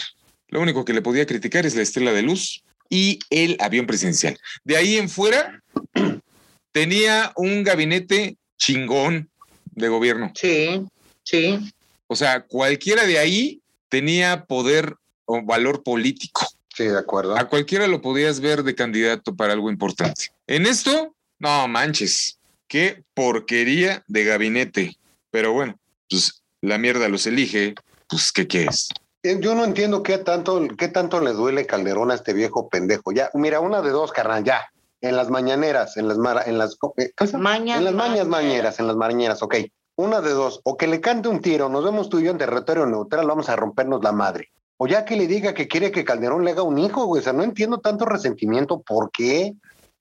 Lo único que le podía criticar es la estela de luz, y el avión presidencial. De ahí en fuera, <clears throat> tenía un gabinete chingón de gobierno. Sí, sí. O sea, cualquiera de ahí tenía poder o valor político. Sí, de acuerdo. A cualquiera lo podías ver de candidato para algo importante. En esto, no manches, qué porquería de gabinete. Pero bueno, pues la mierda los elige, pues ¿qué quieres? Eh, Yo no entiendo qué tanto, qué tanto le duele Calderón a este viejo pendejo. Ya, mira, una de dos, carnal, ya. En las mañaneras, en las mara- en las eh. Mañas, en las mañas mañeras, en las mañaneras, ok. Una de dos, o que le cante un tiro, nos vemos tú y yo en territorio neutral, vamos a rompernos la madre. O ya que le diga que quiere que Calderón le haga un hijo, güey. O sea, no entiendo tanto resentimiento. ¿Por qué?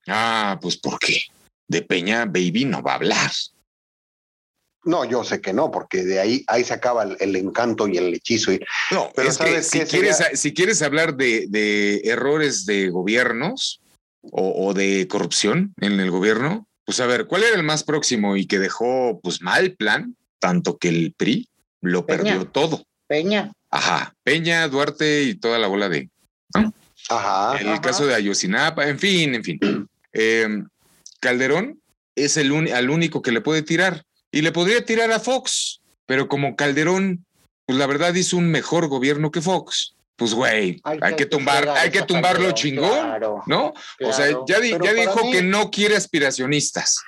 Ah, pues ¿por qué? De Peña Baby no va a hablar. No, yo sé que no, porque de ahí, ahí se acaba el, el encanto y el hechizo. Y, No, Pero es que ¿sabes si quieres, Sería- si quieres hablar de, de errores de gobiernos o, o de corrupción en el gobierno, pues a ver, ¿cuál era el más próximo y que dejó pues mal plan? Tanto que el PRI lo Peña. perdió todo. Peña. Ajá, Peña, Duarte y toda la bola de... ajá. El Ajá. caso de Ayotzinapa, en fin, en fin. Eh, <clears throat> Calderón es el al único que le puede tirar y le podría tirar a Fox, pero como Calderón, pues la verdad hizo un mejor gobierno que Fox. Pues güey, hay, que tumbar, hay que tumbarlo Calderón, chingón, Claro. ¿no? O sea, ya, di- ya dijo mí- que no quiere aspiracionistas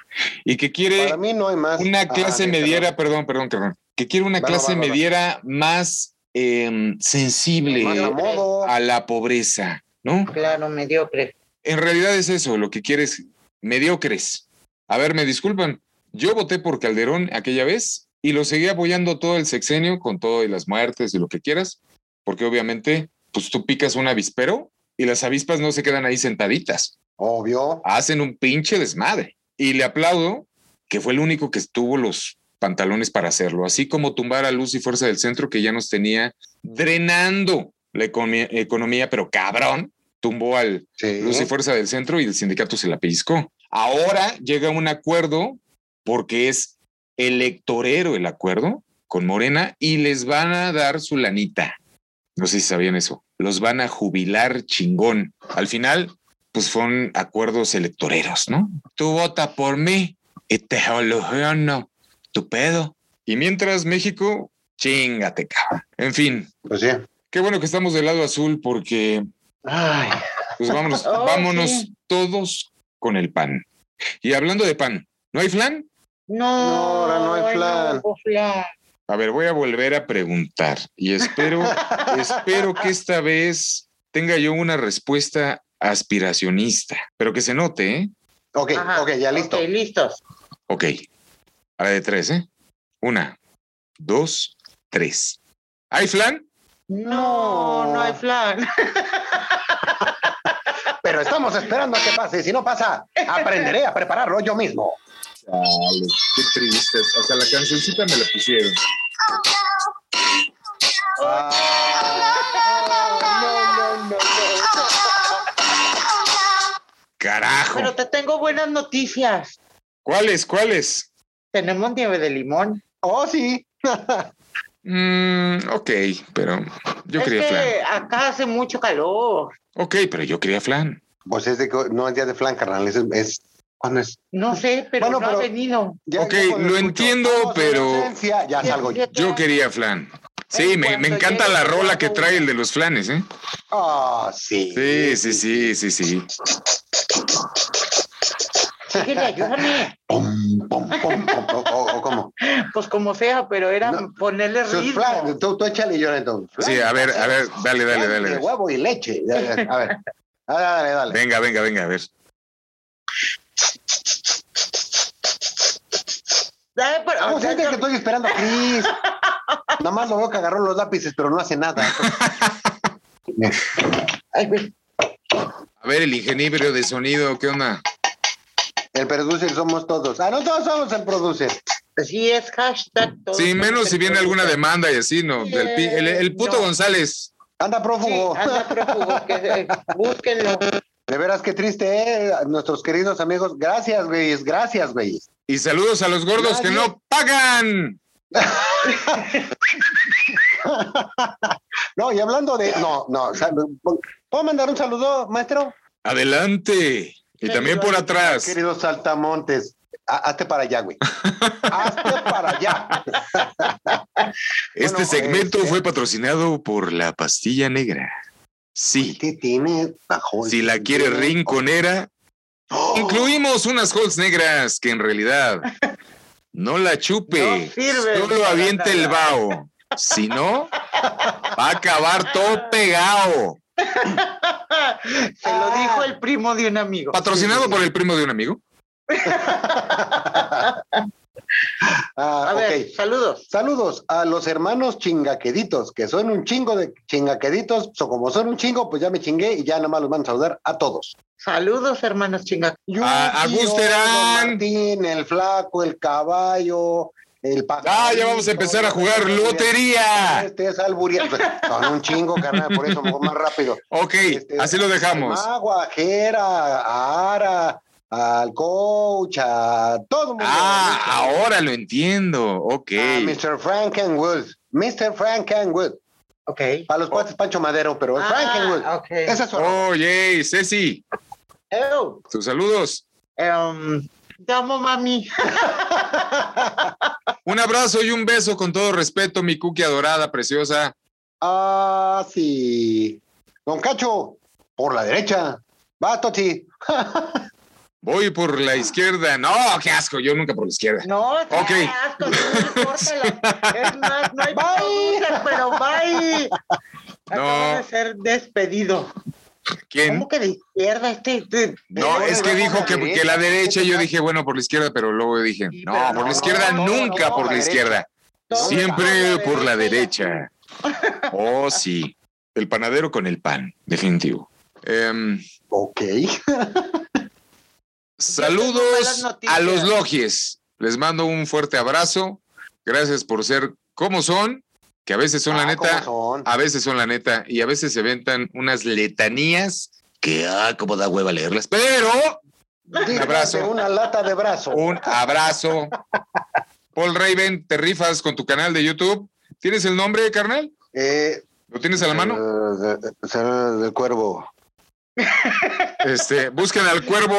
y que quiere Para mí no hay más. una Ajá, clase sí, mediera, perdón, perdón, perdón, que quiere una Va, clase va, va, va. mediera más em, sensible Más a modo. a la pobreza, ¿no? Claro, mediocre. En realidad es eso, lo que quieres, mediocres. A ver, me disculpan, yo voté por Calderón aquella vez y lo seguí apoyando todo el sexenio con todo y las muertes y lo que quieras, porque obviamente, pues tú picas un avispero y las avispas no se quedan ahí sentaditas, Obvio. hacen un pinche desmadre. Y le aplaudo que fue el único que tuvo los pantalones para hacerlo, así como tumbar a Luz y Fuerza del Centro, que ya nos tenía drenando la economía, economía pero cabrón, tumbó al, Sí. Luz y Fuerza del Centro y el sindicato se la pellizcó. Ahora llega un acuerdo porque es electorero el acuerdo con Morena y les van a dar su lanita. No sé si sabían eso. Los van a jubilar chingón. Al final, pues fueron acuerdos electoreros, ¿no? Tú vota por mí y te soluciono tu pedo. Y mientras México, chingate, cabrón. En fin, Pues sí. qué bueno que estamos del lado azul porque Ay, pues vámonos, <laughs> Oh, vámonos sí. todos con el pan. Y hablando de pan, ¿no hay flan? No, No, ahora no hay flan. hubo. A ver, voy a volver a preguntar y espero, <laughs> espero que esta vez tenga yo una respuesta aspiracionista, pero que se note, ¿eh? ok, Ajá, ok, ya listo. Ok, listos. Ok, a la de tres, ¿eh? Una, dos, tres. ¿Hay flan? No, no hay flan. <laughs> Pero estamos esperando a que pase. Si no pasa, <laughs> aprenderé a prepararlo yo mismo. Dale, qué triste. Hasta la cancioncita me la pusieron. Ah, no, no, no, no. Carajo. Pero te tengo buenas noticias. ¿Cuáles? ¿Cuáles? Tenemos nieve de limón. Oh, sí. <laughs> Mm, ok, pero yo es quería flan. que acá hace mucho calor. Ok, pero yo quería flan. Pues es de que no es día de flan, carnal. Es, es ¿cuándo es? No sé, pero Bueno, no pero- ha venido. Ya- Ok, ya lo entiendo, "Vamos en pero- ausencia", Ya salgo yo. Yo quería flan. Sí, me, me encanta la rola que trae el de los flanes, ¿eh? Ah, sí. Sí, sí, sí, sí, sí. Síguele, ayúdame. <laughs> Pum, pum, pum, pum, o, o- o cómo. Pues como sea, pero era No. ponerle ritmo. flan, tú, tú échale y yo entonces. Sí, a ver, a ver, dale, dale, Flan dale. De dale. huevo y leche. A ver, a ver. Dale, dale. Venga, venga, venga, a ver. Ay, pero- Vamos, es que estoy esperando a Chris. <laughs> Nada más lo veo que agarró los lápices, pero no hace nada. <laughs> Ay. A ver, el ingeniero de sonido, ¿qué onda? El producer somos todos. Ah, no todos somos el producer. Sí, es hashtag. todos Sí, menos si viene alguna demanda y así, ¿no? El, el puto No. González. Anda Sí, prófugo. anda prófugo, que, eh, búsquenlo. De veras, qué triste, ¿eh? Nuestros queridos amigos. Gracias, güeyes. Gracias, güeyes. Y saludos a los gordos que no pagan. <laughs> No, y hablando de. No, no. ¿Puedo mandar un saludo, maestro? Adelante. Y también por atrás. Queridos saltamontes, hazte para allá, güey. <laughs> hazte para allá. Este segmento este fue patrocinado por la pastilla negra. Sí. ¿Qué tiene Si la quiere rinconera, ¡Oh! incluimos unas holes negras que en realidad no la chupe, no solo aviente el vaho. Si no, va a acabar todo pegado. Se lo dijo el primo de un amigo. ¿Patrocinado por el primo de un amigo? <laughs> Ah, a ver, saludos. Saludos a los hermanos chingaqueditos, que son un chingo de chingaqueditos. O como son un chingo, pues ya me chingué y ya nomás los van a saludar a todos. Saludos, hermanos chingaqueditos. A, a Martín, el flaco, el caballo, el Ah, ya vamos a empezar a jugar lotería. Este es Son un chingo, carnal, por eso más rápido. Ok, este, así lo dejamos. Agua, Jera, Ara, al coach, a todo el mundo. Ah, ahora lo entiendo. Ok. Mr. Frankenwood. Mr. Frankenwood. Ok. Para los cuates Pancho Madero, pero ah, Frankenwood. Ok. Esa es su Oye, Ceci. Oh. Tus saludos. Um, te amo, mami. <laughs> un abrazo y un beso con todo respeto, mi cookie adorada, preciosa. Ah, sí. Don Cacho, por la derecha. Va, Toti. <laughs> Voy por la izquierda. No, qué asco. Yo nunca por la izquierda. No, qué okay. asco. No Es más, no hay bye. pero bye. Acabo de ser despedido. ¿Quién? ¿Cómo que de izquierda este? este no, es que dijo que, que, la derecha, yo dije, bueno, por la izquierda, pero luego dije, no, por la izquierda, nunca por la izquierda. Siempre por la derecha. Oh, sí. El panadero con el pan, definitivo. Um, ok. <laughs> Saludos a los logies. Les mando un fuerte abrazo. Gracias por ser como son, que a veces son la ah, neta, a veces son la neta y a veces se ventan unas letanías que, ah, como da hueva leerlas. Pero, un abrazo. Una lata de brazo. Un abrazo. Paul Raven, te rifas con tu canal de YouTube. ¿Tienes el nombre, carnal? Eh, ¿Lo tienes a la mano? Uh, del cuervo. Este, busquen al cuervo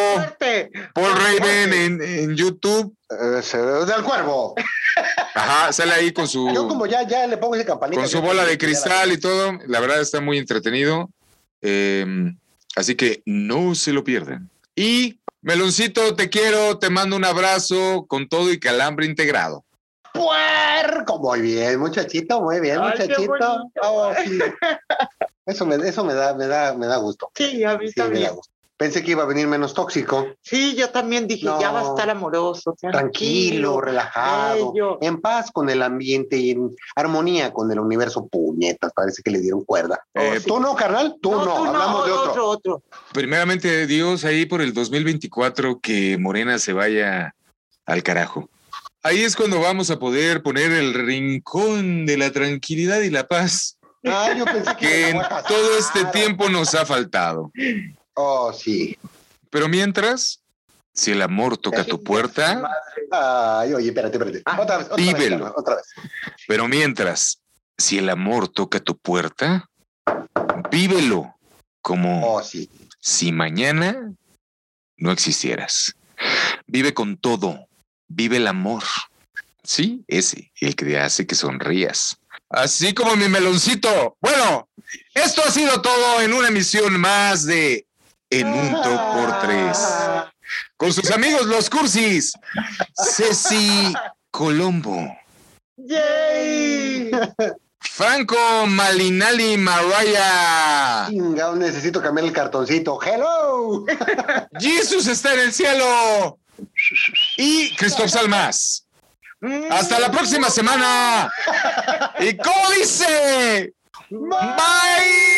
Paul Raven en, en YouTube. del cuervo. Ajá, sale ahí con su. Yo como ya, ya le pongo ese campanita. Con su bola de cristal y todo. La verdad está muy entretenido. Em, así que no se lo pierdan. Y Meloncito, te quiero, te mando un abrazo con todo y calambre integrado. Puerco, muy bien, muchachito, muy bien, muchachito. Oh, <laughs> eso me, eso me da, me da, me da gusto. Sí, a mí también. Pensé que iba a venir menos tóxico. Sí, yo también dije, ya va a estar amoroso. Tranquilo, relajado, en paz con el ambiente y en armonía con el universo. Puñetas, parece que le dieron cuerda. Eh, ¿Tú no, carnal? Tú no, hablamos de otro. otro. otro. Primeramente, Dios, ahí por el 2024 que Morena se vaya al carajo. Ahí es cuando vamos a poder poner el rincón de la tranquilidad y la paz Ah, yo pensé que, en todo este tiempo nos ha faltado. Oh, sí. Pero mientras, si el amor toca tu puerta, Ay, oye, espérate, espérate. Ah, otra vez, vívelo. otra vez. Pero mientras, si el amor toca tu puerta, vívelo como oh, sí. si mañana no existieras. Vive con todo, vive el amor. Sí, ese, el que hace que sonrías así como mi meloncito. Bueno, esto ha sido todo en una emisión más de En un top por tres. Con sus amigos los cursis, Ceci Colombo. ¡Yay! Franco Malinali Maraya. necesito cambiar el cartoncito. ¡Hello! ¡Jesús está en el cielo! Y Cristóbal Salmas. Hasta la próxima semana. ¿Y cómo dice? Bye.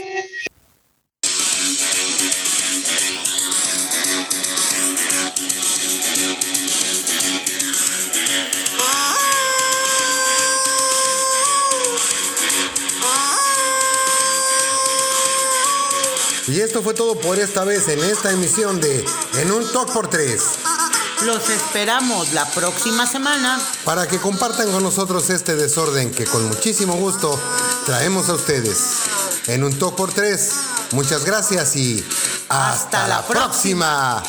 Y esto fue todo por esta vez en esta emisión de En un Talk por 3. Los esperamos la próxima semana. Para que compartan con nosotros este desorden que con muchísimo gusto traemos a ustedes. En un top por tres. Muchas gracias y hasta, Hasta la la próxima.